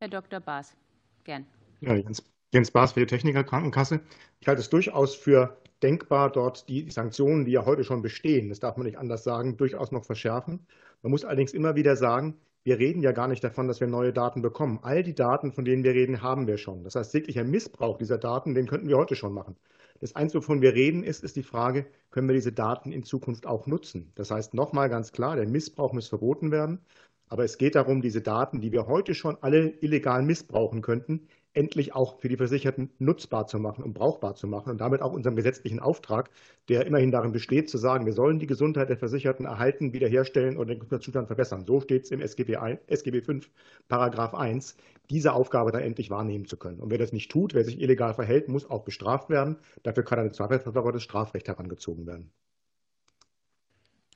Herr Dr. Baas, gern. Ja, Jens, Jens Baas für die Technikerkrankenkasse. Ich halte es durchaus für denkbar, dort die Sanktionen, die ja heute schon bestehen, das darf man nicht anders sagen, durchaus noch verschärfen. Man muss allerdings immer wieder sagen, wir reden ja gar nicht davon, dass wir neue Daten bekommen. All die Daten, von denen wir reden, haben wir schon. Das heißt, jeglicher Missbrauch dieser Daten, den könnten wir heute schon machen. Das Einzige, wovon wir reden, ist, ist die Frage, können wir diese Daten in Zukunft auch nutzen? Das heißt, nochmal ganz klar, der Missbrauch muss verboten werden. Aber es geht darum, diese Daten, die wir heute schon alle illegal missbrauchen könnten, endlich auch für die Versicherten nutzbar zu machen und brauchbar zu machen und damit auch unserem gesetzlichen Auftrag, der immerhin darin besteht, zu sagen, wir sollen die Gesundheit der Versicherten erhalten, wiederherstellen und den Gesundheitszustand verbessern. So steht es im SGB, 1, SGB 5, Paragraph 1, diese Aufgabe dann endlich wahrnehmen zu können. Und wer das nicht tut, wer sich illegal verhält, muss auch bestraft werden. Dafür kann eine Zweifelsverfahren das Strafrecht herangezogen werden.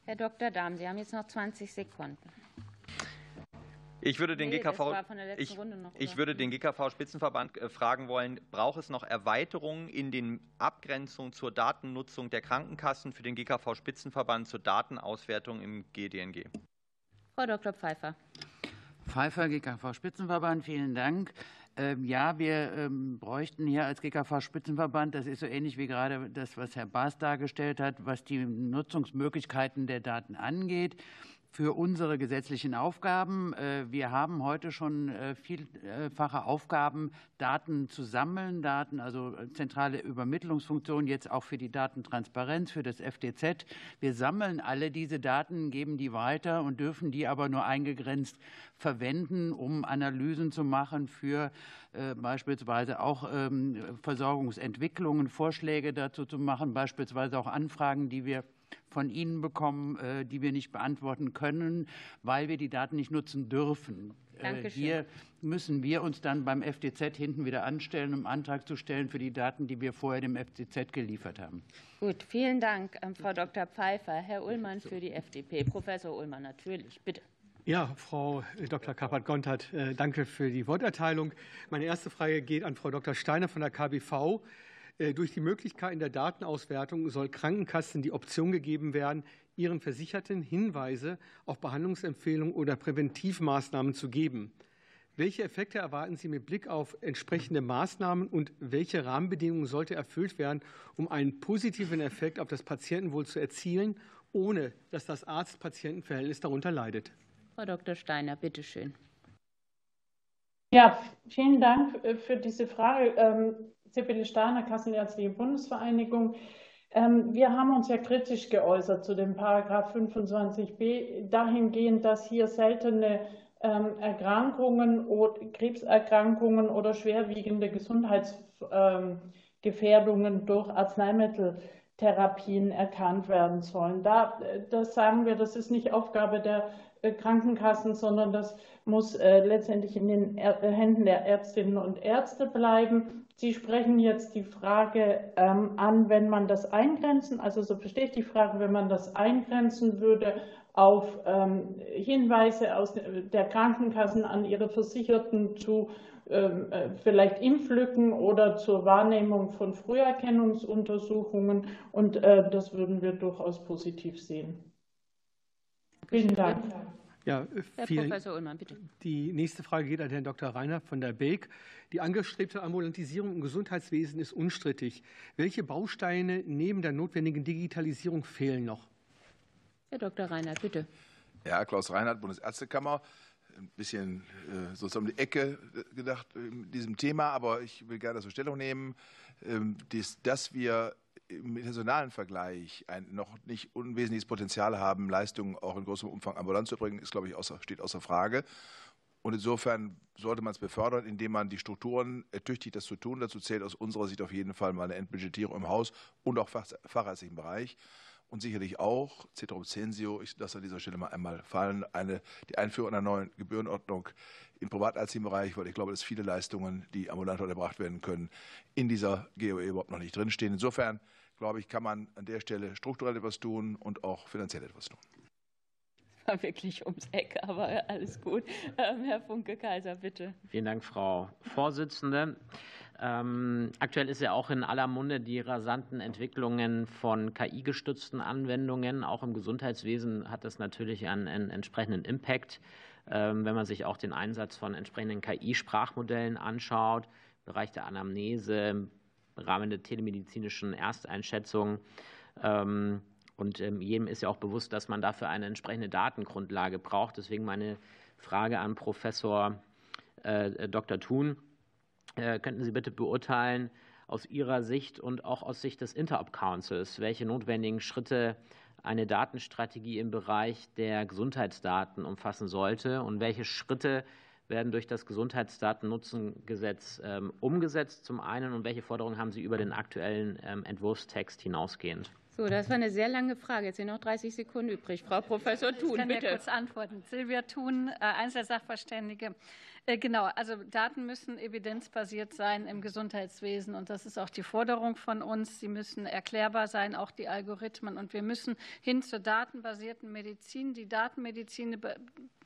Herr Dr. Dahm, Sie haben jetzt noch 20 Sekunden. Ich würde den nee, GKV, ich, ich würde den GKV Spitzenverband äh, fragen wollen, braucht es noch Erweiterungen in den Abgrenzungen zur Datennutzung der Krankenkassen für den GKV Spitzenverband zur Datenauswertung im GDNG? Frau Dr. Pfeiffer. Pfeiffer, GKV Spitzenverband, vielen Dank. Ähm, ja, wir ähm, bräuchten hier als GKV Spitzenverband, das ist so ähnlich wie gerade das, was Herr Baas dargestellt hat, was die Nutzungsmöglichkeiten der Daten angeht für unsere gesetzlichen Aufgaben. Äh, wir haben heute schon äh, vielfache Aufgaben, Daten zu sammeln, Daten, also äh, zentrale Übermittlungsfunktionen, jetzt auch für die Datentransparenz, für das FDZ. Wir sammeln alle diese Daten, geben die weiter und dürfen die aber nur eingegrenzt verwenden, um Analysen zu machen für beispielsweise auch ähm, Versorgungsentwicklungen, Vorschläge dazu zu machen, beispielsweise auch Anfragen, die wir von Ihnen bekommen, äh, die wir nicht beantworten können, weil wir die Daten nicht nutzen dürfen. Äh, Dankeschön. Hier müssen wir uns dann beim FDZ hinten wieder anstellen, um Antrag zu stellen für die Daten, die wir vorher dem FDZ geliefert haben. Gut, vielen Dank, Frau Dr. Pfeiffer. Herr Ullmann für die FDP. Professor Ullmann, natürlich, bitte. Ja, Frau Dr. Kappert-Gontard, äh, danke für die Worterteilung. Meine erste Frage geht an Frau Dr. Steiner von der KBV. Äh, durch die Möglichkeiten der Datenauswertung soll Krankenkassen die Option gegeben werden, ihren Versicherten Hinweise auf Behandlungsempfehlungen oder Präventivmaßnahmen zu geben. Welche Effekte erwarten Sie mit Blick auf entsprechende Maßnahmen und welche Rahmenbedingungen sollte erfüllt werden, um einen positiven Effekt auf das Patientenwohl zu erzielen, ohne dass das Arzt-Patienten-Verhältnis darunter leidet? Frau Dr. Steiner, bitteschön. Ja, vielen Dank äh, für diese Frage. Ähm, Sibylle Steiner, Kassenärztliche Bundesvereinigung. Ähm, wir haben uns ja kritisch geäußert zu dem Paragraph 25b dahingehend, dass hier seltene ähm, Erkrankungen oder Krebserkrankungen oder schwerwiegende Gesundheitsgefährdungen durch Arzneimitteltherapien erkannt werden sollen. Da, äh, das sagen wir, das ist nicht Aufgabe der äh, Krankenkassen, sondern das muss äh, letztendlich in den Händen der Ärztinnen und Ärzte bleiben. Sie sprechen jetzt die Frage ähm, an, wenn man das eingrenzen, also so verstehe ich die Frage, wenn man das eingrenzen würde auf ähm, Hinweise aus der Krankenkassen an ihre Versicherten zu ähm, vielleicht Impflücken oder zur Wahrnehmung von Früherkennungsuntersuchungen. Und das würden wir durchaus positiv sehen. Vielen Dank. Ja, Herr vielen, Professor Ullmann, bitte. Die nächste Frage geht an Herrn Dr. Reiner von der Beek. Die angestrebte Ambulantisierung im Gesundheitswesen ist unstrittig. Welche Bausteine neben der notwendigen Digitalisierung fehlen noch? Herr Dr. Reiner, bitte. Ja, Klaus Reinhardt, Bundesärztekammer. Ein bisschen äh, sozusagen um die Ecke gedacht in diesem Thema, aber ich will gerne dazu Stellung nehmen, ähm, dass wir im internationalen Vergleich ein noch nicht unwesentliches Potenzial haben, Leistungen auch in großem Umfang ambulant zu bringen, ist, glaube ich, außer, steht außer Frage. Und insofern sollte man es befördern, indem man die Strukturen ertüchtigt, das zu tun. Dazu zählt aus unserer Sicht auf jeden Fall mal eine Entbudgetierung im Haus und auch fachärztlichen Bereich. Und sicherlich auch, Ceterum Censio, ich lasse an dieser Stelle mal einmal fallen, eine, die Einführung einer neuen Gebührenordnung im privatärztlichen Bereich, weil ich glaube, dass viele Leistungen, die ambulant erbracht werden können, in dieser GOE überhaupt noch nicht drinstehen. Insofern glaube ich, kann man an der Stelle strukturell etwas tun und auch finanziell etwas tun. Das war wirklich ums Eck, aber alles gut. Ähm, Herr Funke-Kaiser, bitte. Vielen Dank, Frau Vorsitzende. Ähm, aktuell ist ja auch in aller Munde die rasanten Entwicklungen von KI-gestützten Anwendungen. Auch im Gesundheitswesen hat das natürlich einen, einen entsprechenden Impact. Ähm, wenn man sich auch den Einsatz von entsprechenden KI-Sprachmodellen anschaut, im Bereich der Anamnese, Rahmen der telemedizinischen Ersteinschätzung. Ähm, und ähm, jedem ist ja auch bewusst, dass man dafür eine entsprechende Datengrundlage braucht. Deswegen meine Frage an Professor äh, Dr. Thun. Äh, könnten Sie bitte beurteilen, aus Ihrer Sicht und auch aus Sicht des Interop Councils, welche notwendigen Schritte eine Datenstrategie im Bereich der Gesundheitsdaten umfassen sollte und welche Schritte werden durch das Gesundheitsdatennutzengesetz ähm, umgesetzt zum einen und welche Forderungen haben Sie über den aktuellen ähm, Entwurfstext hinausgehend? So, das war eine sehr lange Frage. Jetzt sind noch 30 Sekunden übrig. Frau Professor Thun, ich kann bitte. Ja kurz antworten. Silvia Thun, äh, Einzelsachverständige. Äh, genau, also Daten müssen evidenzbasiert sein im Gesundheitswesen und das ist auch die Forderung von uns. Sie müssen erklärbar sein, auch die Algorithmen und wir müssen hin zur datenbasierten Medizin. Die Datenmedizin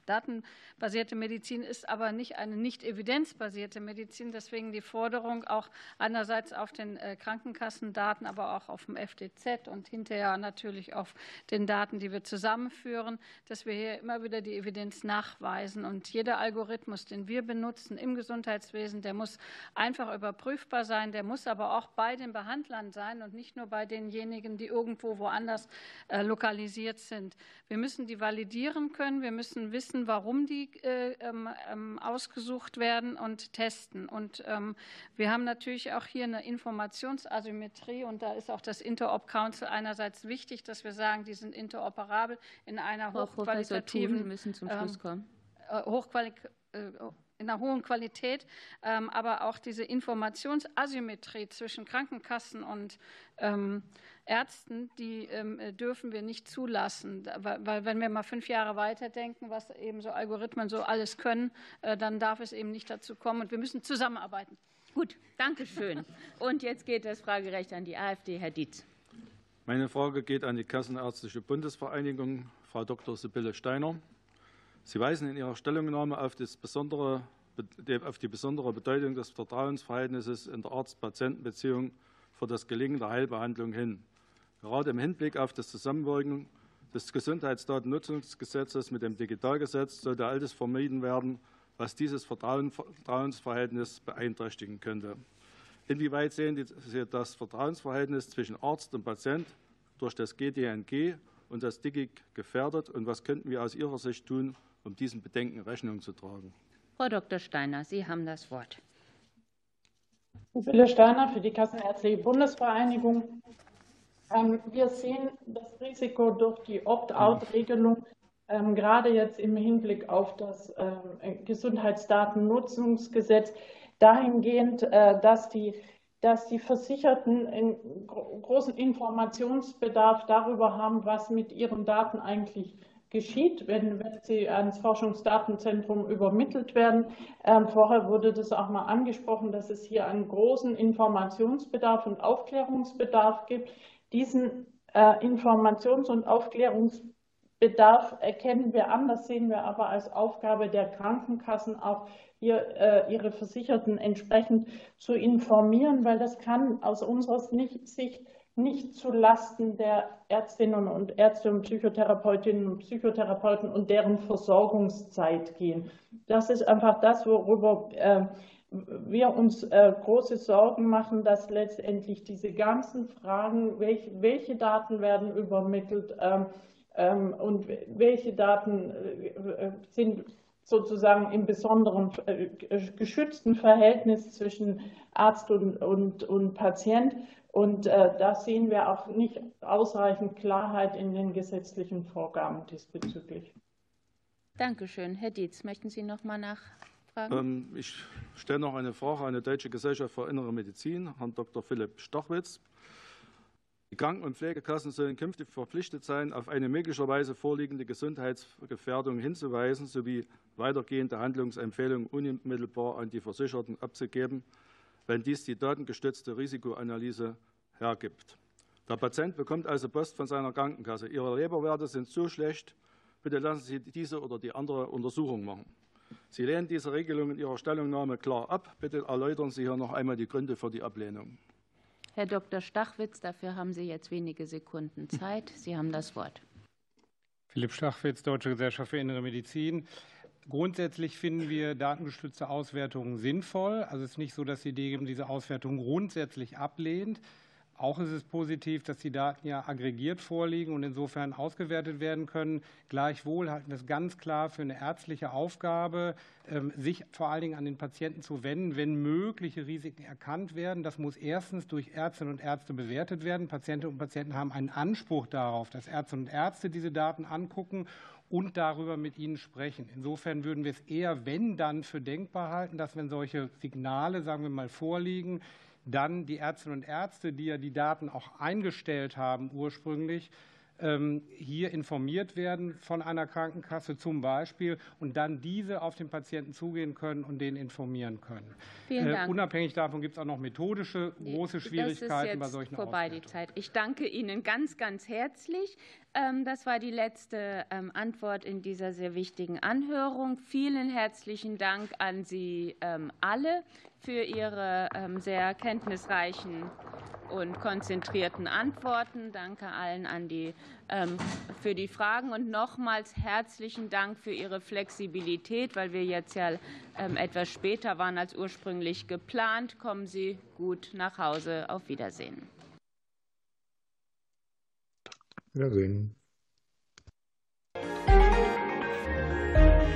Datenbasierte Medizin ist aber nicht eine nicht evidenzbasierte Medizin. Deswegen die Forderung auch einerseits auf den äh, Krankenkassendaten, aber auch auf dem FDZ und hinterher natürlich auf den Daten, die wir zusammenführen, dass wir hier immer wieder die Evidenz nachweisen. Und jeder Algorithmus, den wir benutzen im Gesundheitswesen, der muss einfach überprüfbar sein, der muss aber auch bei den Behandlern sein und nicht nur bei denjenigen, die irgendwo woanders äh, lokalisiert sind. Wir müssen die validieren können, wir müssen wissen, wissen, warum die äh, ähm, ähm, ausgesucht werden und testen. Und ähm, wir haben natürlich auch hier eine Informationsasymmetrie und da ist auch das Interop Council einerseits wichtig, dass wir sagen, die sind interoperabel in einer Frau hochqualitativen, Thun, müssen zum Schluss kommen. Äh, hochquali äh, in einer hohen Qualität, aber auch diese Informationsasymmetrie zwischen Krankenkassen und Ärzten, die ähm, dürfen wir nicht zulassen. Weil, weil, wenn wir mal fünf Jahre weiterdenken, was eben so Algorithmen so alles können, äh, dann darf es eben nicht dazu kommen. Und wir müssen zusammenarbeiten. Gut, danke schön. Und jetzt geht das Fragerecht an die AfD. Herr Dietz. Meine Frage geht an die Kassenärztliche Bundesvereinigung, Frau Dr. Sibylle Steiner. Sie weisen in Ihrer Stellungnahme auf, besondere, auf die besondere Bedeutung des Vertrauensverhältnisses in der Arzt-Patienten-Beziehung für das Gelingen der Heilbehandlung hin. Gerade im Hinblick auf das Zusammenwirken des Gesundheitsdatennutzungsgesetzes mit dem Digitalgesetz sollte alles vermieden werden, was dieses Vertrauensverhältnis beeinträchtigen könnte. Inwieweit sehen Sie das Vertrauensverhältnis zwischen Arzt und Patient durch das GDNG und das DIGIC gefährdet? Und was könnten wir aus Ihrer Sicht tun, um diesen Bedenken Rechnung zu tragen? Frau Dr. Steiner, Sie haben das Wort. Sibylle Steiner für die Kassenärztliche Bundesvereinigung. Ähm, wir sehen das Risiko durch die Opt-out-Regelung ähm, gerade jetzt im Hinblick auf das ähm, Gesundheitsdatennutzungsgesetz dahingehend, äh, dass die, dass die Versicherten einen großen Informationsbedarf darüber haben, was mit ihren Daten eigentlich geschieht, wenn, wenn sie ans Forschungsdatenzentrum übermittelt werden. Ähm, vorher wurde das auch mal angesprochen, dass es hier einen großen Informationsbedarf und Aufklärungsbedarf gibt. Diesen äh, Informations- und Aufklärungsbedarf erkennen wir an. Das sehen wir aber als Aufgabe der Krankenkassen auch hier äh, ihre Versicherten entsprechend zu informieren, weil das kann aus unserer Sicht nicht zu Lasten der Ärztinnen und Ärzte und Psychotherapeutinnen und Psychotherapeuten und deren Versorgungszeit gehen. Das ist einfach das, worüber äh, wir uns äh, große Sorgen machen, dass letztendlich diese ganzen Fragen, welche, Daten werden übermittelt ähm, ähm, und welche Daten äh, sind sozusagen im besonderen äh, geschützten Verhältnis zwischen Arzt und, und, und Patient. Und äh, da sehen wir auch nicht ausreichend Klarheit in den gesetzlichen Vorgaben diesbezüglich. Dankeschön. Herr Dietz, möchten Sie noch mal nachfragen? Ähm, ich stelle noch eine Frage an die Deutsche Gesellschaft für Innere Medizin, Herrn Dr. Philipp Stachwitz. Die Kranken- und Pflegekassen sollen künftig verpflichtet sein, auf eine möglicherweise vorliegende Gesundheitsgefährdung hinzuweisen sowie weitergehende Handlungsempfehlungen unmittelbar an die Versicherten abzugeben, wenn dies die datengestützte Risikoanalyse hergibt. Der Patient bekommt also Post von seiner Krankenkasse. Ihre Leberwerte sind so schlecht, bitte lassen Sie diese oder die andere Untersuchung machen. Sie lehnen diese Regelung in Ihrer Stellungnahme klar ab. Bitte erläutern Sie hier noch einmal die Gründe für die Ablehnung. Herr Dr. Stachwitz, dafür haben Sie jetzt wenige Sekunden Zeit. Sie haben das Wort. Philipp Stachwitz, Deutsche Gesellschaft für Innere Medizin. Grundsätzlich finden wir datengestützte Auswertungen sinnvoll. Also es ist nicht so, dass die DGIM diese Auswertung grundsätzlich ablehnt. Auch ist es positiv, dass die Daten ja aggregiert vorliegen und insofern ausgewertet werden können. Gleichwohl halten wir es ganz klar für eine ärztliche Aufgabe, ähm, sich vor allen Dingen an den Patienten zu wenden, wenn mögliche Risiken erkannt werden. Das muss erstens durch Ärztinnen und Ärzte bewertet werden. Patientinnen und Patienten haben einen Anspruch darauf, dass Ärztinnen und Ärzte diese Daten angucken und darüber mit ihnen sprechen. Insofern würden wir es eher, wenn dann, für denkbar halten, dass wenn solche Signale, sagen wir mal, vorliegen, dann die Ärztinnen und Ärzte, die ja die Daten auch eingestellt haben ursprünglich, hier informiert werden von einer Krankenkasse zum Beispiel und dann diese auf den Patienten zugehen können und den informieren können. Vielen äh, Dank. unabhängig davon gibt es auch noch methodische große Schwierigkeiten bei solchen vorbei die Zeit. Ich danke Ihnen ganz, ganz herzlich. Ähm, das war die letzte ähm, Antwort in dieser sehr wichtigen Anhörung. Vielen herzlichen Dank an Sie alle für Ihre sehr kenntnisreichen und konzentrierten Antworten. Danke allen an die, ähm, für die Fragen und nochmals herzlichen Dank für Ihre Flexibilität, weil wir jetzt ja ähm, etwas später waren als ursprünglich geplant. Kommen Sie gut nach Hause. Auf Wiedersehen. Wiedersehen.